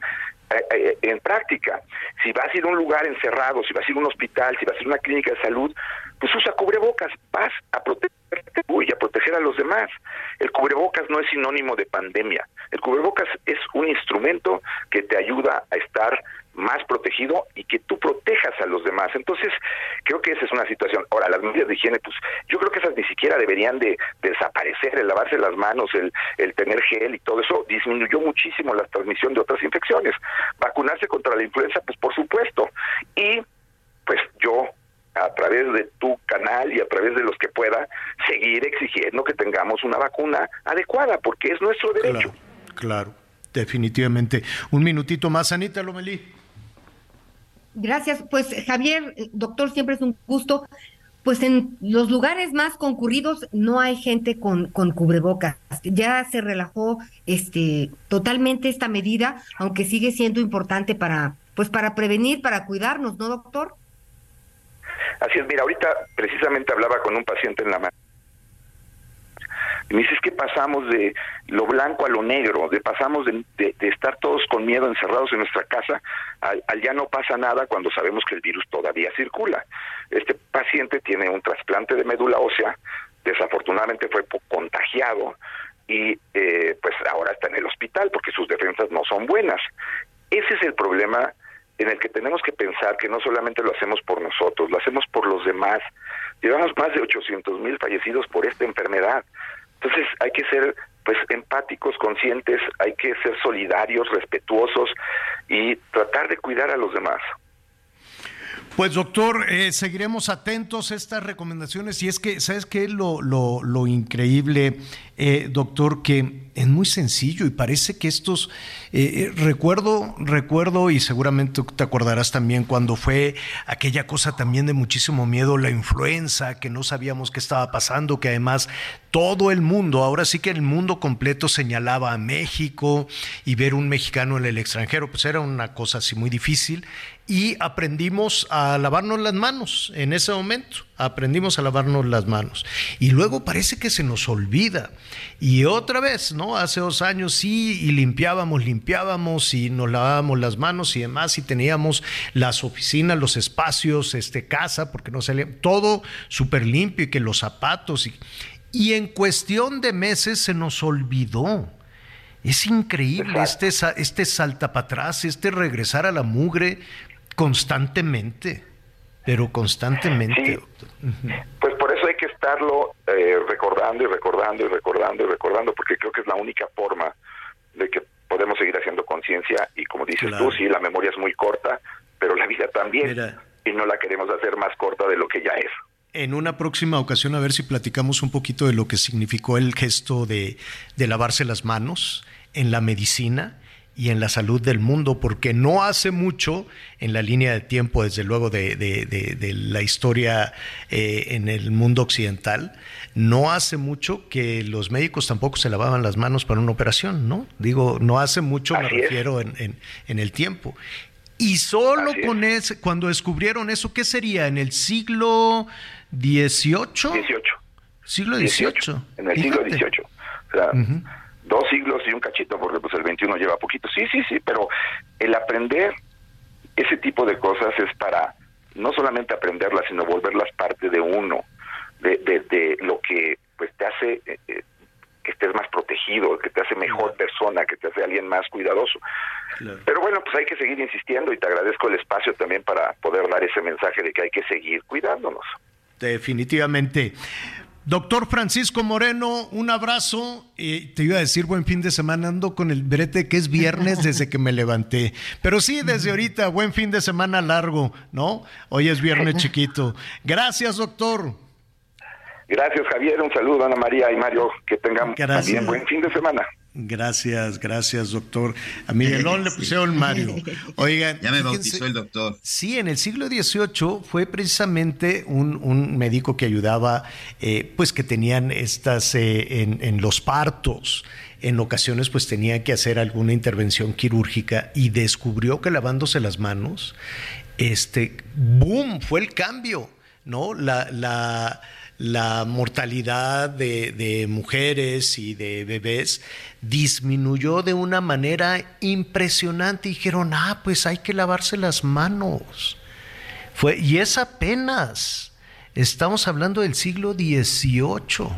eh, eh, en práctica. Si vas a ir a un lugar encerrado, si vas a ir a un hospital, si vas a ir a una clínica de salud, pues usa cubrebocas, vas a protegerte tú y a proteger a los demás. El cubrebocas no es sinónimo de pandemia. El cubrebocas es un instrumento que te ayuda a estar más protegido y que tú protejas a los demás. Entonces, creo que esa es una situación. Ahora, las medidas de higiene, pues yo creo que esas ni siquiera deberían de, desaparecer, el lavarse las manos, el, el tener gel y todo eso disminuyó muchísimo la transmisión de otras infecciones. Vacunarse contra la influenza, pues por supuesto. Y pues yo a través de tu canal y a través de los que pueda, seguir exigiendo que tengamos una vacuna adecuada, porque es nuestro derecho. Claro, claro definitivamente. Un minutito más, Anita Lomelí. Gracias. Pues Javier, doctor, siempre es un gusto. Pues en los lugares más concurridos no hay gente con, con cubrebocas. Ya se relajó este totalmente esta medida, aunque sigue siendo importante para pues para prevenir, para cuidarnos, ¿no, doctor? Así es, mira, ahorita precisamente hablaba con un paciente en la mano y me dices que pasamos de lo blanco a lo negro, de pasamos de, estar todos con miedo encerrados en nuestra casa al, ya no pasa nada cuando sabemos que el virus todavía circula. Este paciente tiene un trasplante de médula ósea, desafortunadamente fue contagiado y eh, pues ahora está en el hospital porque sus defensas no son buenas. Ese es el problema en el que tenemos que pensar que no solamente lo hacemos por nosotros, lo hacemos por los demás. Llevamos más de 800 mil fallecidos por esta enfermedad. Entonces hay que ser pues empáticos, conscientes, hay que ser solidarios, respetuosos y tratar de cuidar a los demás. Pues doctor, eh, seguiremos atentos a estas recomendaciones y es que, ¿sabes qué? Lo, lo, lo increíble, eh, doctor, que es muy sencillo y parece que estos, eh, recuerdo, recuerdo y seguramente te acordarás también cuando fue aquella cosa también de muchísimo miedo, la influenza, que no sabíamos qué estaba pasando, que además todo el mundo, ahora sí que el mundo completo señalaba a México y ver un mexicano en el extranjero, pues era una cosa así muy difícil y aprendimos a lavarnos las manos en ese momento, aprendimos a lavarnos las manos. Y luego parece que se nos olvida. Y otra vez, ¿no? Hace dos años sí, y limpiábamos, limpiábamos y nos lavábamos las manos y demás, y teníamos las oficinas, los espacios, este, casa, porque no salía, todo súper limpio y que los zapatos. Y, y en cuestión de meses se nos olvidó. Es increíble este, este salta para atrás, este regresar a la mugre constantemente, pero constantemente. Pues por eso estarlo eh, recordando y recordando y recordando y recordando, porque creo que es la única forma de que podemos seguir haciendo conciencia y como dices tú, sí, la memoria es muy corta, pero la vida también, y no la queremos hacer más corta de lo que ya es. En una próxima ocasión a ver si platicamos un poquito de lo que significó el gesto de, de lavarse las manos en la medicina y en la salud del mundo, porque no hace mucho en la línea de tiempo, desde luego, de, la historia eh, en el mundo occidental, no hace mucho que los médicos tampoco se lavaban las manos para una operación, ¿no? Digo, no hace mucho, me refiero en, el tiempo. Y solo con ese, cuando descubrieron eso, ¿qué sería? ¿En el siglo XVIII? Siglo XVIII. En el siglo XVIII. O sea, dos siglos y un cachito, porque pues el 21 lleva poquito. Sí, sí, sí, pero el aprender ese tipo de cosas es para no solamente aprenderlas, sino volverlas parte de uno, de, de, lo que pues te hace eh, eh, que estés más protegido, que te hace mejor persona, que te hace alguien más cuidadoso. Pero bueno, pues hay que seguir insistiendo y te agradezco el espacio también para poder dar ese mensaje de que hay que seguir cuidándonos. Definitivamente. Doctor Francisco Moreno, un abrazo. te iba a decir buen fin de semana, ando con el brete que es viernes desde que me levanté. Pero sí, desde ahorita, buen fin de semana largo, ¿no? Hoy es viernes chiquito. Gracias, doctor. Gracias, Javier. Un saludo, Ana María y Mario. Que tengan también buen fin de semana. Gracias, gracias, doctor. A Miguelón le pusieron Mario. Oigan. Ya me bautizó el doctor. Sí, en el siglo XVIII fue precisamente un, médico que ayudaba, eh, pues que tenían estas eh, en, los partos. En ocasiones, pues tenía que hacer alguna intervención quirúrgica y descubrió que lavándose las manos, este, boom, fue el cambio, ¿no? La, la la mortalidad de, mujeres y de bebés disminuyó de una manera impresionante. Y dijeron, ah, pues hay que lavarse las manos. Fue, y es apenas, estamos hablando del siglo XVIII.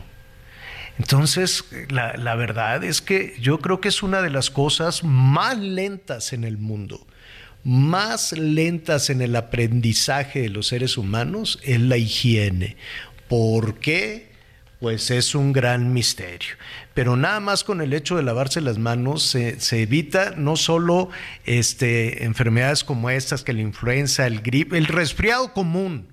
Entonces, la, la verdad es que yo creo que es una de las cosas más lentas en el mundo más lentas en el aprendizaje de los seres humanos es la higiene. ¿Por qué? Pues es un gran misterio. Pero nada más con el hecho de lavarse las manos se, evita no solo este, enfermedades como estas, que la influenza, el gripe, el resfriado común.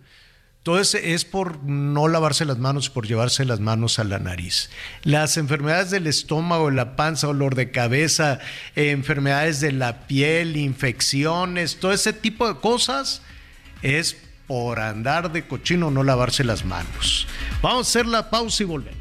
Eso es por no lavarse las manos, por llevarse las manos a la nariz. Las enfermedades del estómago, la panza, olor de cabeza, enfermedades de la piel, infecciones, todo ese tipo de cosas es por andar de cochino no lavarse las manos. Vamos a hacer la pausa y volvemos.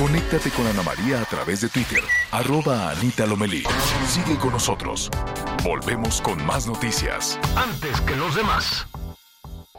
Conéctate con Ana María a través de Twitter, arroba Anita Lomelí. Sigue con nosotros. Volvemos con más noticias. Antes que los demás.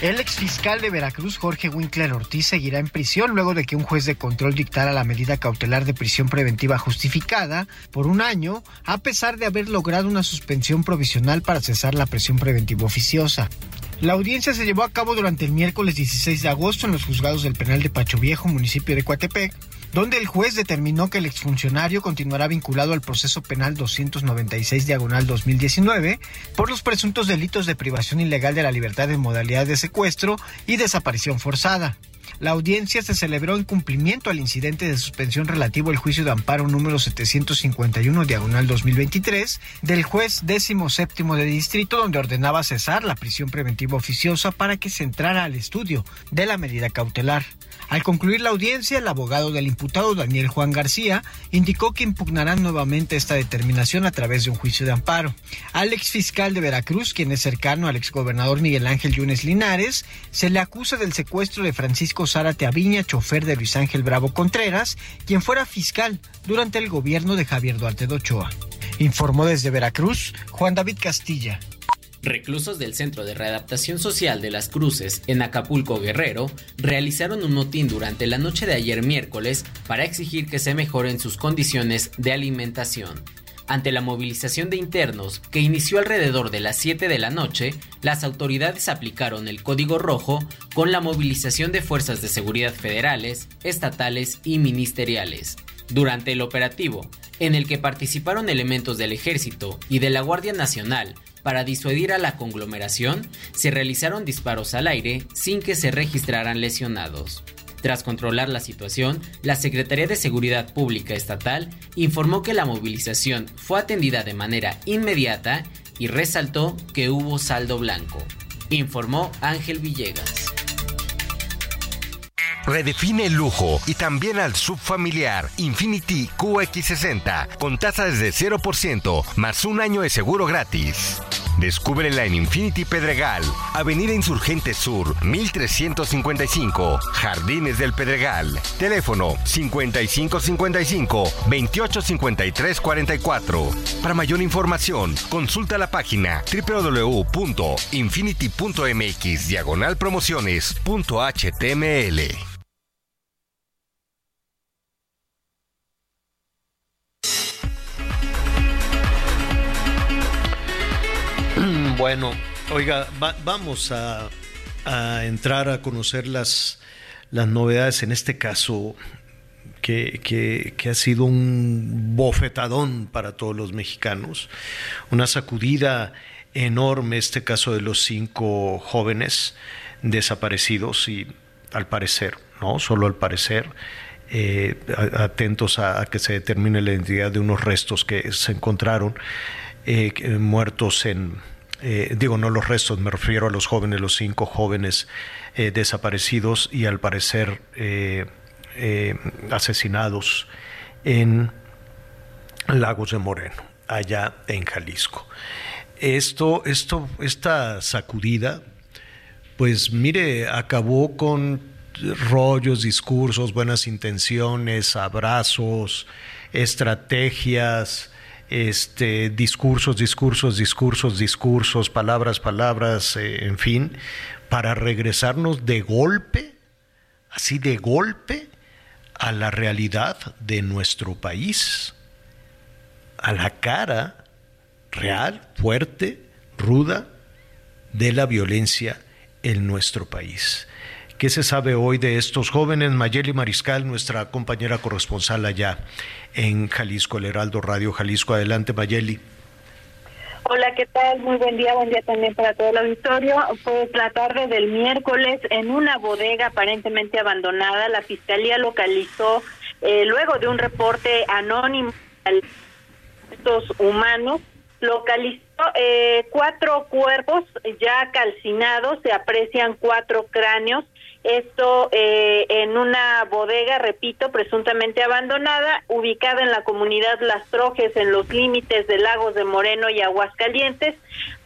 El exfiscal de Veracruz, Jorge Winkler Ortiz, seguirá en prisión luego de que un juez de control dictara la medida cautelar de prisión preventiva justificada por un año, a pesar de haber logrado una suspensión provisional para cesar la presión preventiva oficiosa. La audiencia se llevó a cabo durante el miércoles 16 de agosto en los juzgados del penal de Pacho Viejo, municipio de Coatepec, donde el juez determinó que el exfuncionario continuará vinculado al proceso penal 296 diagonal 2019 por los presuntos delitos de privación ilegal de la libertad en modalidad de secuestro y desaparición forzada. La audiencia se celebró en cumplimiento al incidente de suspensión relativo al juicio de amparo número 751 diagonal 2023 del juez décimo séptimo de distrito donde ordenaba cesar la prisión preventiva oficiosa para que se entrara al estudio de la medida cautelar. Al concluir la audiencia, el abogado del imputado Daniel Juan García indicó que impugnarán nuevamente esta determinación a través de un juicio de amparo. Al ex fiscal de Veracruz, quien es cercano al exgobernador Miguel Ángel Yunes Linares, se le acusa del secuestro de Francisco Zárate Aviña, chofer de Luis Ángel Bravo Contreras, quien fuera fiscal durante el gobierno de Javier Duarte de Ochoa. Informó desde Veracruz Juan David Castilla. Reclusos del Centro de Readaptación Social de las Cruces en Acapulco Guerrero realizaron un motín durante la noche de ayer miércoles para exigir que se mejoren sus condiciones de alimentación. Ante la movilización de internos que inició alrededor de las 7 de la noche, las autoridades aplicaron el código rojo con la movilización de fuerzas de seguridad federales, estatales y ministeriales. Durante el operativo, en el que participaron elementos del ejército y de la Guardia Nacional, para disuadir a la conglomeración, se realizaron disparos al aire sin que se registraran lesionados. Tras controlar la situación, la Secretaría de Seguridad Pública Estatal informó que la movilización fue atendida de manera inmediata y resaltó que hubo saldo blanco. Informó Ángel Villegas. Redefine el lujo y también al subfamiliar Infinity QX60 con tasas de 0% más un año de seguro gratis. Descúbrela en Infinity Pedregal, Avenida Insurgente Sur, 1355, Jardines del Pedregal. Teléfono 5555-285344. Para mayor información, consulta la página www.infinity.mx diagonal promociones.html. Bueno, oiga, vamos a, entrar a conocer las, novedades en este caso que, que, ha sido un bofetadón para todos los mexicanos, una sacudida enorme este caso de los cinco jóvenes desaparecidos y al parecer, no solo al parecer, eh, atentos a, que se determine la identidad de unos restos que se encontraron eh, muertos en, eh, digo no los restos, me refiero a los jóvenes, los cinco jóvenes eh, desaparecidos y al parecer eh, asesinados en Lagos de Moreno, allá en Jalisco. Esto, esto, esta sacudida, pues mire, acabó con rollos, discursos, buenas intenciones, abrazos, estrategias, este, discursos, discursos, discursos, discursos, palabras, palabras, eh, en fin, para regresarnos de golpe, así de golpe, a la realidad de nuestro país, a la cara real, fuerte, ruda de la violencia en nuestro país. ¿Qué se sabe hoy de estos jóvenes? Mayeli Mariscal, nuestra compañera corresponsal allá en Jalisco, el Heraldo Radio Jalisco. Adelante, Mayeli. Hola, ¿qué tal? Muy buen día, buen día también para todo el auditorio. Pues la tarde del miércoles, en una bodega aparentemente abandonada, la fiscalía localizó, eh, luego de un reporte anónimo de estos humanos, localizó eh, cuatro cuerpos ya calcinados, se aprecian cuatro cráneos esto eh, en una bodega, repito, presuntamente abandonada, ubicada en la comunidad Las Trojes, en los límites de Lagos de Moreno y Aguascalientes.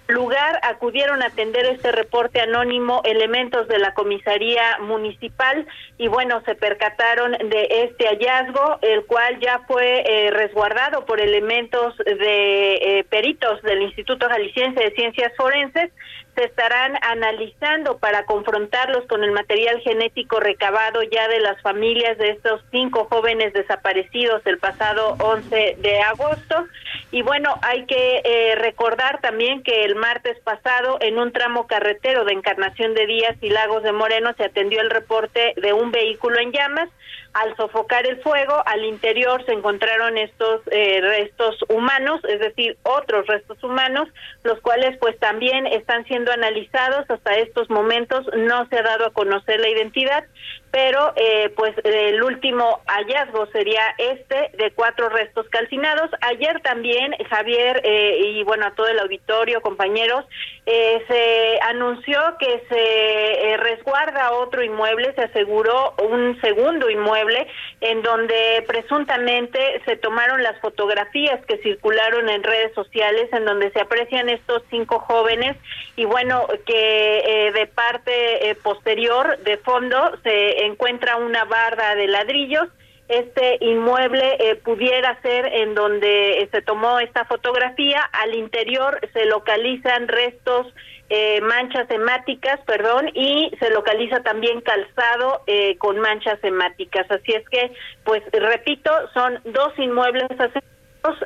Lugar acudieron a atender este reporte anónimo elementos de la comisaría municipal y bueno, se percataron de este hallazgo, el cual ya fue eh, resguardado por elementos de eh, peritos del Instituto Jalisciense de Ciencias Forenses se estarán analizando para confrontarlos con el material genético recabado ya de las familias de estos cinco jóvenes desaparecidos el pasado 11 de agosto. Y bueno, hay que eh, recordar también que el martes pasado en un tramo carretero de Encarnación de Díaz y Lagos de Moreno se atendió el reporte de un vehículo en llamas al sofocar el fuego, al interior se encontraron estos eh, restos humanos, es decir, otros restos humanos, los cuales pues también están siendo analizados. Hasta estos momentos no se ha dado a conocer la identidad, pero eh, pues el último hallazgo sería este de cuatro restos calcinados. Ayer también Javier eh, y bueno a todo el auditorio, compañeros, se anunció que se resguarda otro inmueble, se aseguró un segundo inmueble en donde presuntamente se tomaron las fotografías que circularon en redes sociales en donde se aprecian estos cinco jóvenes y bueno que eh, de parte eh, posterior de fondo se encuentra una barra de ladrillos este inmueble eh, pudiera ser en donde se tomó esta fotografía. Al interior se localizan restos eh, manchas hemáticas, perdón, y se localiza también calzado eh, con manchas hemáticas. Así es que, pues repito, son dos inmuebles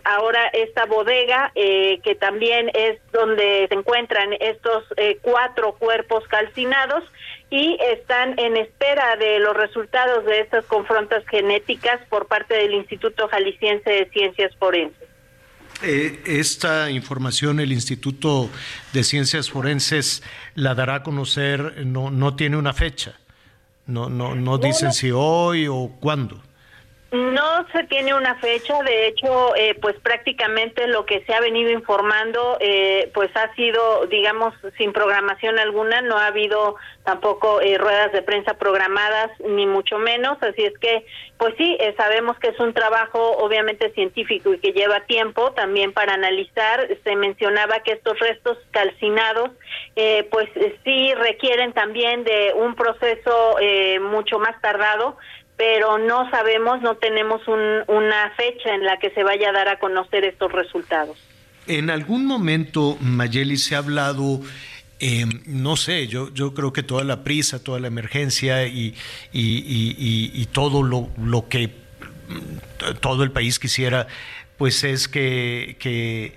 ahora esta bodega eh, que también es donde se encuentran estos cuatro cuerpos calcinados y están en espera de los resultados de estas confrontas genéticas por parte del Instituto Jalisciense de Ciencias Forenses. Eh, esta información el Instituto de Ciencias Forenses la dará a conocer, no, no tiene una fecha, no, no, no dicen si hoy o cuándo. No se tiene una fecha, de hecho, eh, pues prácticamente lo que se ha venido informando, eh, pues ha sido, digamos, sin programación alguna, no ha habido tampoco eh, ruedas de prensa programadas, ni mucho menos, así es que, pues sí, sabemos que es un trabajo obviamente científico y que lleva tiempo también para analizar. Se mencionaba que estos restos calcinados, pues sí requieren también de un proceso mucho más tardado pero no sabemos, no tenemos una fecha en la que se vaya a dar a conocer estos resultados. En algún momento, Mayeli, se ha hablado, eh, no sé, yo, yo creo que toda la prisa, toda la emergencia y, y, todo lo, lo, que mm, todo el país quisiera, pues es que, que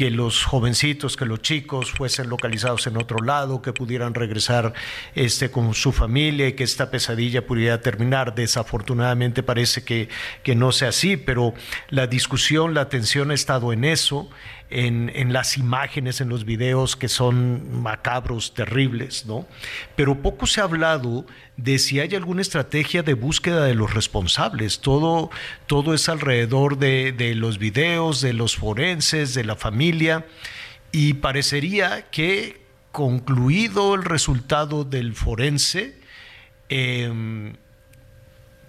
que los jovencitos, que los chicos fuesen localizados en otro lado, que pudieran regresar este, con su familia y que esta pesadilla pudiera terminar. Desafortunadamente parece que, que no sea así, pero la discusión, la atención ha estado en eso en, las imágenes, en los videos que son macabros, terribles, ¿no? Pero poco se ha hablado de si hay alguna estrategia de búsqueda de los responsables. Todo, todo es alrededor de, los videos, de los forenses, de la familia, y parecería que concluido el resultado del forense, eh,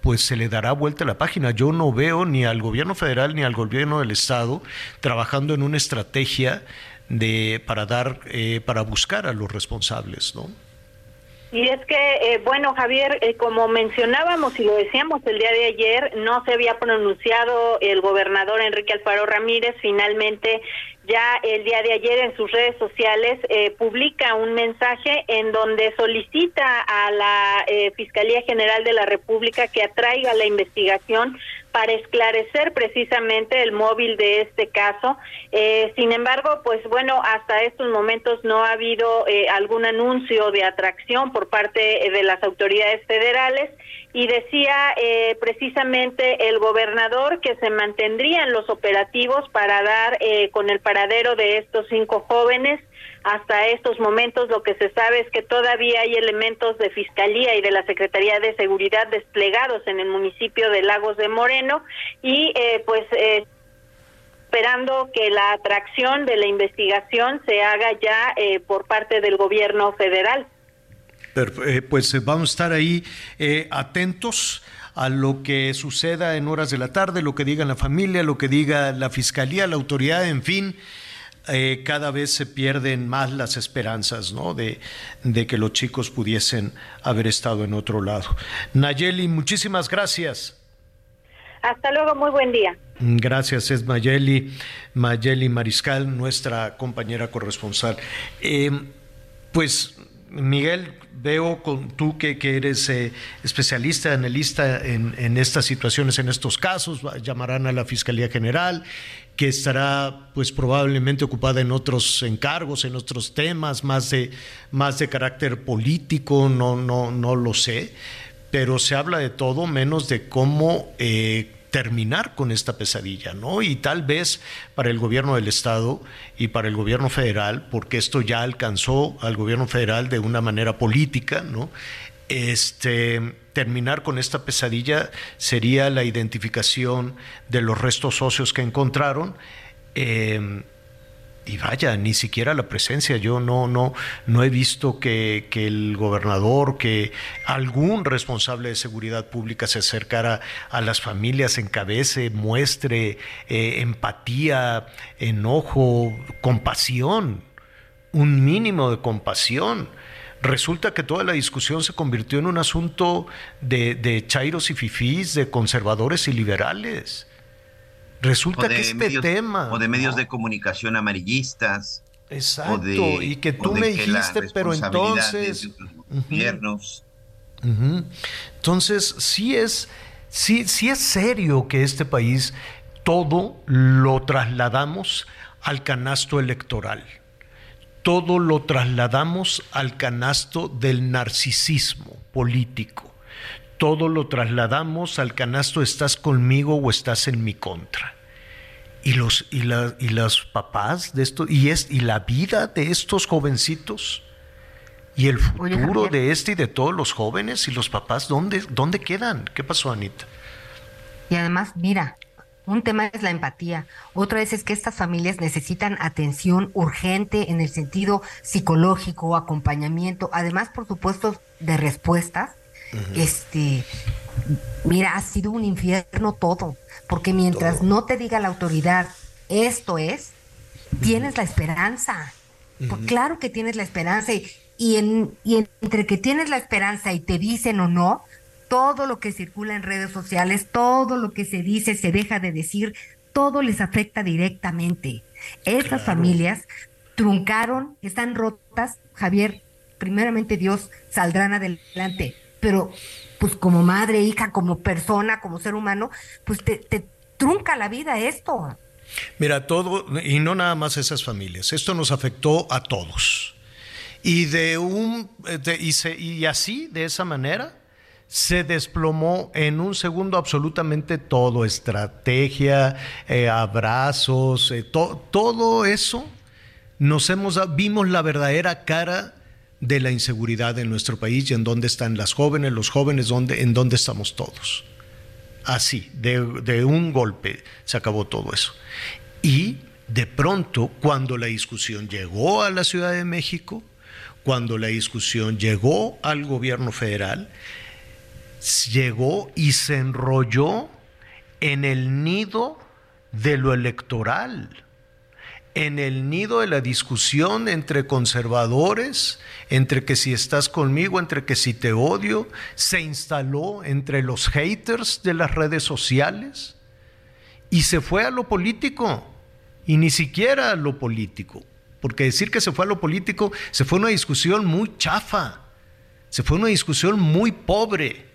pues se le dará vuelta la página. Yo no veo ni al gobierno federal ni al gobierno del estado trabajando en una estrategia de para dar eh, para buscar a los responsables, ¿no? Y es que, eh, bueno, Javier, eh, como mencionábamos y lo decíamos el día de ayer, no se había pronunciado el gobernador Enrique Alfaro Ramírez. Finalmente, ya el día de ayer en sus redes sociales eh, publica un mensaje en donde solicita a la Fiscalía General de la República que atraiga la investigación para esclarecer precisamente el móvil de este caso. Eh, sin embargo, pues bueno, hasta estos momentos no ha habido eh, algún anuncio de atracción por parte de las autoridades federales y decía eh, precisamente el gobernador que se mantendrían los operativos para dar con el paradero de estos cinco jóvenes hasta estos momentos lo que se sabe es que todavía hay elementos de Fiscalía y de la Secretaría de Seguridad desplegados en el municipio de Lagos de Moreno y eh, pues eh, esperando que la atracción de la investigación se haga ya eh, por parte del gobierno federal. pues vamos a estar ahí atentos a lo que suceda en horas de la tarde, lo que diga la familia, lo que diga la fiscalía, la autoridad, en fin. Eh, cada vez se pierden más las esperanzas ¿no? de, de, que los chicos pudiesen haber estado en otro lado. Nayeli, muchísimas gracias. Hasta luego, muy buen día. Gracias, es Mayeli, Mayeli Mariscal, nuestra compañera corresponsal. Eh, pues, Miguel, veo con tú que, que eres eh, especialista, analista en, en, estas situaciones, en estos casos, llamarán a la Fiscalía General que estará pues probablemente ocupada en otros encargos, en otros temas más de, más de carácter político, no, no, no lo sé, pero se habla de todo menos de cómo eh, terminar con esta pesadilla, ¿no? Y tal vez para el gobierno del Estado y para el gobierno federal, porque esto ya alcanzó al gobierno federal de una manera política, ¿no? Este, terminar con esta pesadilla sería la identificación de los restos óseos que encontraron. Em, y vaya, ni siquiera la presencia. Yo no, no, no he visto que, el gobernador, que algún responsable de seguridad pública se acercara a las familias, encabece, muestre eh, empatía, enojo, compasión, un mínimo de compasión resulta que toda la discusión se convirtió en un asunto de, de chairos y fifís, de conservadores y liberales. Resulta que este tema... O de medios de comunicación amarillistas. Exacto, y que tú me dijiste, pero entonces... gobiernos. Entonces, sí es, sí, sí es serio que este país todo lo trasladamos al canasto electoral todo lo trasladamos al canasto del narcisismo político. Todo lo trasladamos al canasto estás conmigo o estás en mi contra. Y los, y, y los papás de esto, y, es, y la vida de estos jovencitos, y el futuro de este y de todos los jóvenes y los papás, ¿dónde, dónde quedan? ¿Qué pasó, Anita? Y además, mira, un tema es la empatía, otra vez es que estas familias necesitan atención urgente en el sentido psicológico, acompañamiento, además, por supuesto, de respuestas. Este, mira, ha sido un infierno todo, porque mientras no te diga la autoridad esto es, tienes la esperanza. Pues claro que tienes la esperanza y, y, en, y entre que tienes la esperanza y te dicen o no, todo lo que circula en redes sociales, todo lo que se dice, se deja de decir, todo les afecta directamente. Esas familias truncaron, están rotas, Javier, primeramente Dios, saldrán adelante, pero pues como madre, hija, como persona, como ser humano, pues te, te trunca la vida esto. Mira, todo, y no nada más esas familias, esto nos afectó a todos. Y de un y, y así, de esa manera, se desplomó en un segundo absolutamente todo, estrategia, eh, abrazos, eh, todo eso, nos hemos, vimos la verdadera cara de la inseguridad en nuestro país y en dónde están las jóvenes, los jóvenes, dónde, en dónde estamos todos. Así, de, de un golpe se acabó todo eso. Y de pronto, cuando la discusión llegó a la Ciudad de México, cuando la discusión llegó al gobierno federal, llegó y se enrolló en el nido de lo electoral, en el nido de la discusión entre conservadores, entre que si estás conmigo, entre que si te odio, se instaló entre los haters de las redes sociales y se fue a lo político, y ni siquiera a lo político, porque decir que se fue a lo político, se fue una discusión muy chafa, se fue una discusión muy pobre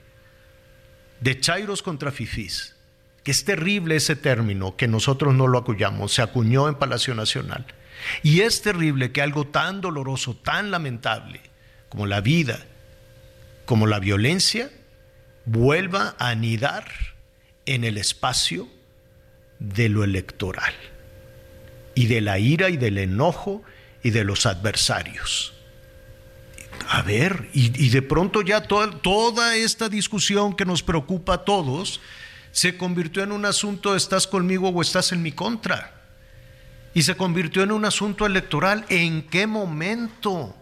de Chairos contra Fifís, que es terrible ese término, que nosotros no lo acuñamos, se acuñó en Palacio Nacional. Y es terrible que algo tan doloroso, tan lamentable como la vida, como la violencia, vuelva a anidar en el espacio de lo electoral y de la ira y del enojo y de los adversarios. A ver, y, de pronto ya toda esta discusión que nos preocupa a todos se convirtió en un asunto estás conmigo o estás en mi contra. Y se convirtió en un asunto electoral. ¿En qué momento?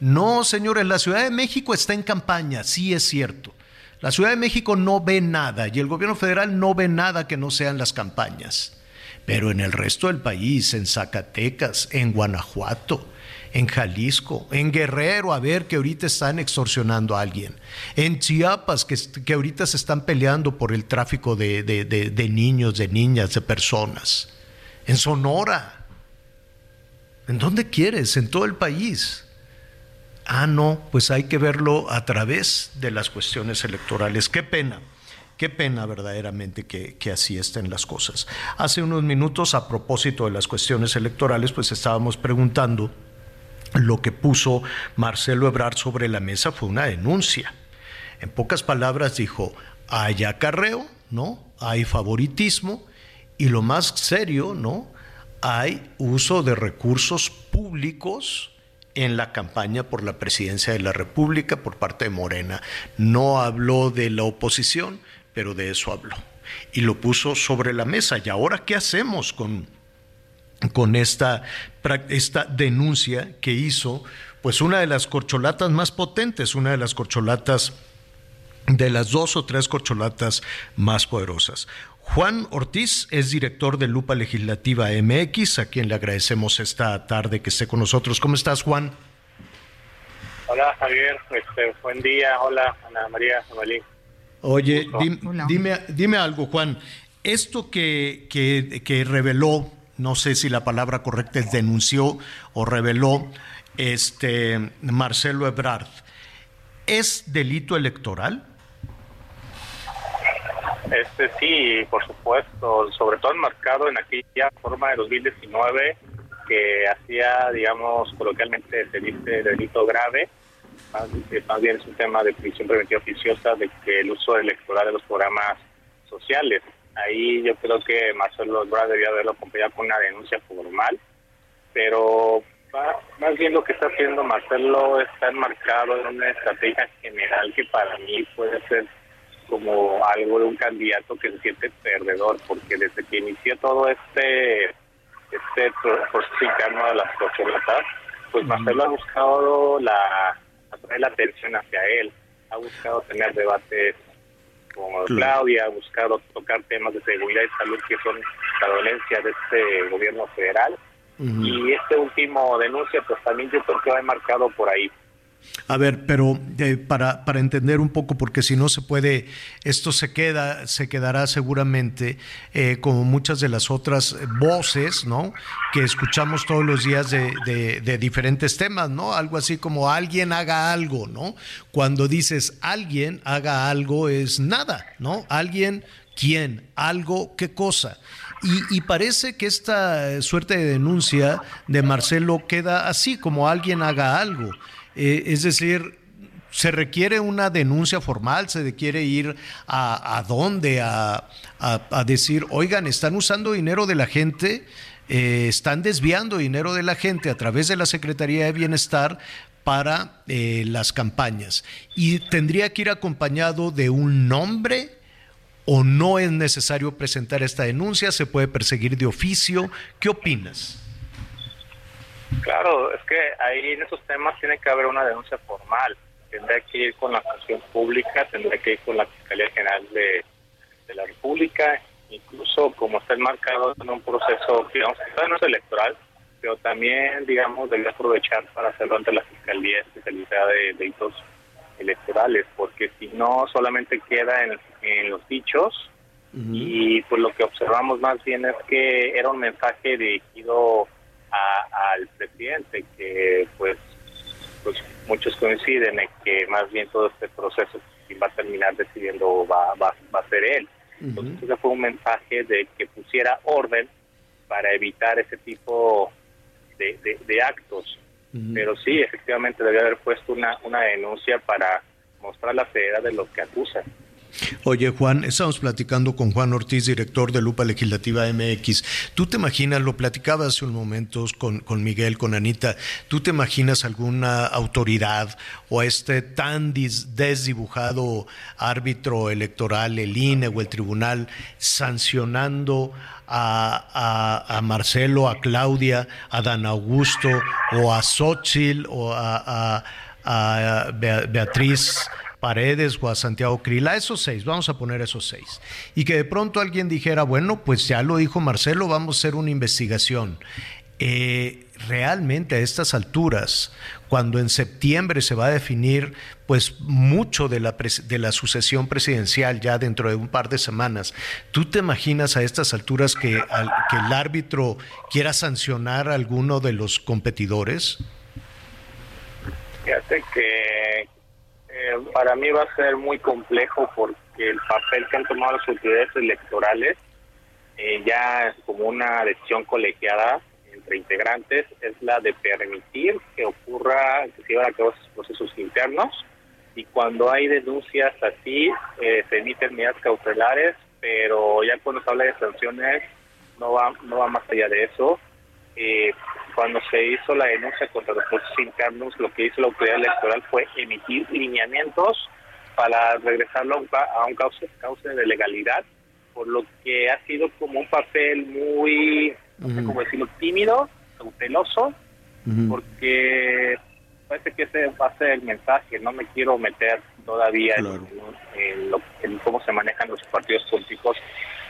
No, señores, la Ciudad de México está en campaña, sí es cierto. La Ciudad de México no ve nada y el gobierno federal no ve nada que no sean las campañas. Pero en el resto del país, en Zacatecas, en Guanajuato, en Jalisco, en Guerrero, a ver que ahorita están extorsionando a alguien, en Chiapas, que, que ahorita se están peleando por el tráfico de, de niños, de niñas, de personas, en Sonora, ¿en dónde quieres? En todo el país. Ah, no, pues hay que verlo a través de las cuestiones electorales. Qué pena. Qué pena verdaderamente que, que, así estén las cosas. Hace unos minutos, a propósito de las cuestiones electorales, pues estábamos preguntando lo que puso Marcelo Ebrard sobre la mesa fue una denuncia. En pocas palabras dijo, hay acarreo, ¿no? Hay favoritismo y lo más serio, ¿no? Hay uso de recursos públicos en la campaña por la presidencia de la República por parte de Morena. No habló de la oposición, pero de eso habló. Y lo puso sobre la mesa. ¿Y ahora qué hacemos con con esta, esta denuncia que hizo pues una de las corcholatas más potentes, una de las corcholatas de las dos o tres corcholatas más poderosas. Juan Ortiz es director de Lupa Legislativa MX, a quien le agradecemos esta tarde que esté con nosotros. ¿Cómo estás, Juan? Hola, Javier. Este, buen día. Hola, Ana María Jamalí. Oye, dime, dime, algo, Juan. Esto que, que, que reveló no sé si la palabra correcta es denunció o reveló este Marcelo Ebrard. ¿Es delito electoral? Este sí, por supuesto, sobre todo enmarcado en aquella forma de 2019 que hacía, digamos, coloquialmente se dice delito grave, más, bien es un tema de prisión preventiva oficiosa de que el uso electoral de los programas sociales Ahí yo creo que Marcelo Ebrard debía haberlo acompañado con una denuncia formal, pero más bien lo que está haciendo Marcelo está enmarcado en una estrategia general que para mí puede ser como algo de un candidato que se siente perdedor, porque desde que inició todo este este proceso interno de las corcholatas, pues Marcelo ha buscado la atraer la atención hacia él, ha buscado tener debates con Claudia, ha buscado tocar temas de seguridad y salud que son la dolencia de este gobierno federal. Y este último denuncia, pues también yo creo que va marcado por ahí. A ver, pero eh, para, para, entender un poco, porque si no se puede, esto se queda, se quedará seguramente eh, como muchas de las otras voces, ¿no? Que escuchamos todos los días de, de, diferentes temas, ¿no? Algo así como alguien haga algo, ¿no? Cuando dices alguien haga algo es nada, ¿no? Alguien, quién, algo, qué cosa. Y, y, parece que esta suerte de denuncia de Marcelo queda así, como alguien haga algo. Eh, es decir, se requiere una denuncia formal, se requiere ir a, dónde, a, decir, oigan, están usando dinero de la gente, eh, están desviando dinero de la gente a través de la Secretaría de Bienestar para eh, las campañas. Y tendría que ir acompañado de un nombre o no es necesario presentar esta denuncia, se puede perseguir de oficio. ¿Qué opinas? Claro, es que ahí en esos temas tiene que haber una denuncia formal. Tendría que ir con la función pública, tendría que ir con la Fiscalía General de, la República, incluso como está enmarcado en un proceso, digamos, que no es electoral, pero también, digamos, debe aprovechar para hacerlo ante la Fiscalía Especializada de Delitos Electorales, porque si no, solamente queda en, los dichos. Y pues lo que observamos más bien es que era un mensaje dirigido al presidente, que pues, pues muchos coinciden en que más bien todo este proceso va a terminar decidiendo va, va, va a ser él. Entonces ese fue un mensaje de que pusiera orden para evitar ese tipo de, de, actos. Pero sí, efectivamente debía haber puesto una, una denuncia para mostrar la seriedad de lo que acusan. Oye, Juan, estamos platicando con Juan Ortiz, director de Lupa Legislativa MX. ¿Tú te imaginas, lo platicaba hace unos momentos con, con Miguel, con Anita, ¿tú te imaginas alguna autoridad o este tan desdibujado árbitro electoral, el INE o el tribunal, sancionando a, a, Marcelo, a Claudia, a Dan Augusto o a Xochitl o a, a Beatriz? Paredes o a Santiago Crila, esos seis, vamos a poner esos seis. Y que de pronto alguien dijera, bueno, pues ya lo dijo Marcelo, vamos a hacer una investigación. Eh, realmente a estas alturas, cuando en septiembre se va a definir pues mucho de la, de la sucesión presidencial ya dentro de un par de semanas, ¿tú te imaginas a estas alturas que, que el árbitro quiera sancionar a alguno de los competidores? Fíjate que eh, para mí va a ser muy complejo porque el papel que han tomado las autoridades electorales eh, ya como una decisión colegiada entre integrantes es la de permitir que ocurra, que se lleven a cabo esos procesos internos y cuando hay denuncias así eh, se emiten medidas cautelares, pero ya cuando se habla de sanciones no va, no va más allá de eso. Eh, cuando se hizo la denuncia contra los procesos internos, lo que hizo la autoridad electoral fue emitir lineamientos para regresarlo a un cauce, cauce de legalidad, por lo que ha sido como un papel muy, no sé cómo decirlo, tímido, cauteloso, porque parece que ese va a ser el mensaje. No me quiero meter todavía en, cómo se manejan los partidos políticos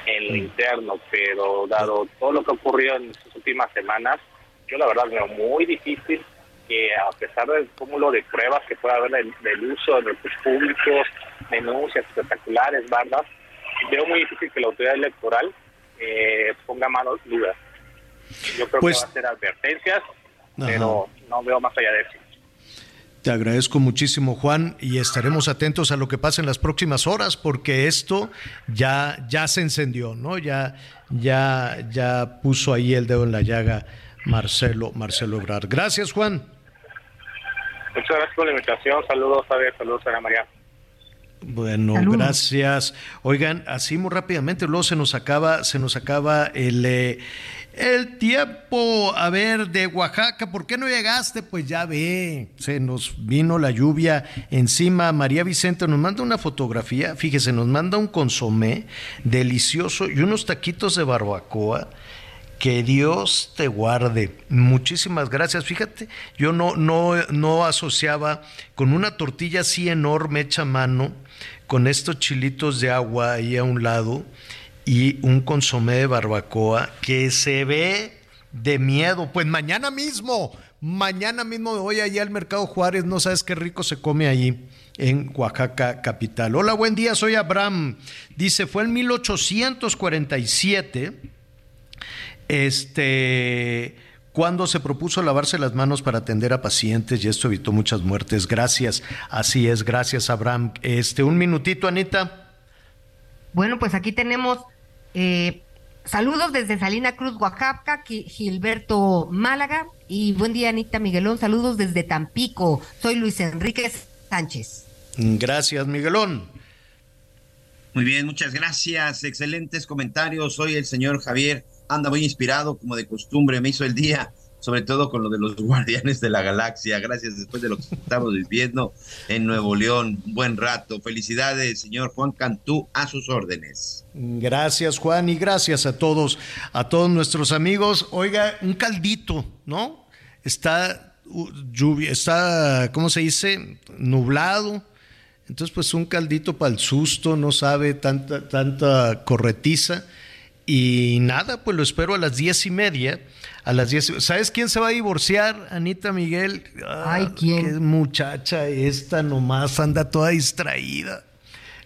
en lo interno, pero dado todo lo que ha ocurrido en estas últimas semanas, yo la verdad veo muy difícil que a pesar del cúmulo de pruebas que pueda haber del, uso de recursos públicos, denuncias espectaculares, bandas, veo muy difícil que la autoridad electoral eh, ponga manos dudas. Yo creo que pues va a hacer advertencias, pero no veo más allá de eso. Te agradezco muchísimo, Juan, y estaremos atentos a lo que pase en las próximas horas, porque esto ya, ya se encendió, ¿no? Ya, ya, ya puso ahí el dedo en la llaga Marcelo, Marcelo Ebrard. Gracias, Juan. Muchas gracias por la invitación. Saludos, Javier. Saludos, Ana María. Bueno, gracias. Oigan, así muy rápidamente, luego se nos acaba, se nos acaba el, eh, el tiempo. A ver, de Oaxaca, ¿por qué no llegaste? Pues ya ve, se nos vino la lluvia encima. María Vicente nos manda una fotografía, fíjese, nos manda un consomé delicioso y unos taquitos de barbacoa. Que Dios te guarde. Muchísimas gracias. Fíjate, yo no, no, no asociaba con una tortilla así enorme hecha a mano, con estos chilitos de agua ahí a un lado y un consomé de barbacoa que se ve de miedo. Pues mañana mismo, mañana mismo voy allá al Mercado Juárez, no sabes qué rico se come allí en Oaxaca capital. Hola, buen día, soy Abraham. Dice, fue en 1847, este, cuando se propuso lavarse las manos para atender a pacientes y esto evitó muchas muertes. Gracias, así es, gracias Abraham. Este, un minutito, Anita. Bueno, pues aquí tenemos eh, saludos desde Salina Cruz, Oaxaca, Gilberto Málaga. Y buen día, Anita Miguelón. Saludos desde Tampico. Soy Luis Enrique Sánchez. Gracias, Miguelón. Muy bien, muchas gracias. Excelentes comentarios. Soy el señor Javier. Anda muy inspirado, como de costumbre. Me hizo el día sobre todo con lo de los guardianes de la galaxia. Gracias después de lo que estamos viviendo en Nuevo León. buen rato. Felicidades, señor Juan Cantú, a sus órdenes. Gracias, Juan, y gracias a todos, a todos nuestros amigos. Oiga, un caldito, ¿no? Está lluvia, está, ¿cómo se dice? Nublado. Entonces, pues un caldito para el susto, no sabe tanta, tanta corretiza. Y nada, pues lo espero a las diez y media a las 10. ¿Sabes quién se va a divorciar? Anita Miguel. Ay, ¿quién? Qué muchacha esta nomás anda toda distraída.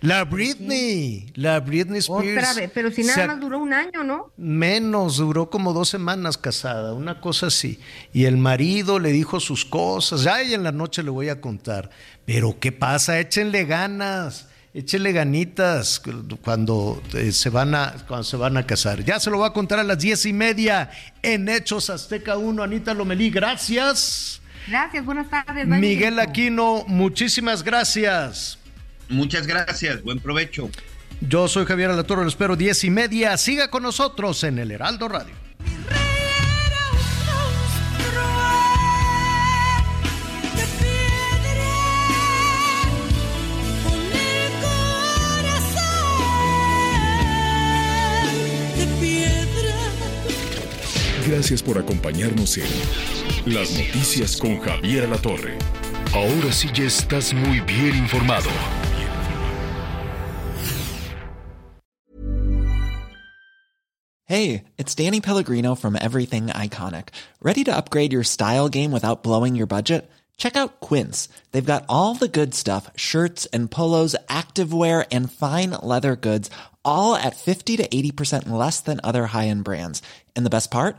La Britney, la Britney Spears. Otra vez, pero si nada más duró un año, ¿no? Menos, duró como dos semanas casada, una cosa así. Y el marido le dijo sus cosas, ya en la noche le voy a contar. Pero ¿qué pasa? Échenle ganas échele ganitas cuando eh, se van a cuando se van a casar. Ya se lo va a contar a las diez y media en Hechos Azteca 1. Anita Lomelí, gracias. Gracias, buenas tardes. Miguel Aquino, muchísimas gracias. Muchas gracias, buen provecho. Yo soy Javier Alatorre, lo espero diez y media. Siga con nosotros en el Heraldo Radio. Gracias por acompañarnos en Las Noticias con Javier La Torre. Ahora sí ya estás muy bien informado. Hey, it's Danny Pellegrino from Everything Iconic. Ready to upgrade your style game without blowing your budget? Check out Quince. They've got all the good stuff shirts and polos, activewear, and fine leather goods, all at 50 to 80% less than other high end brands. And the best part?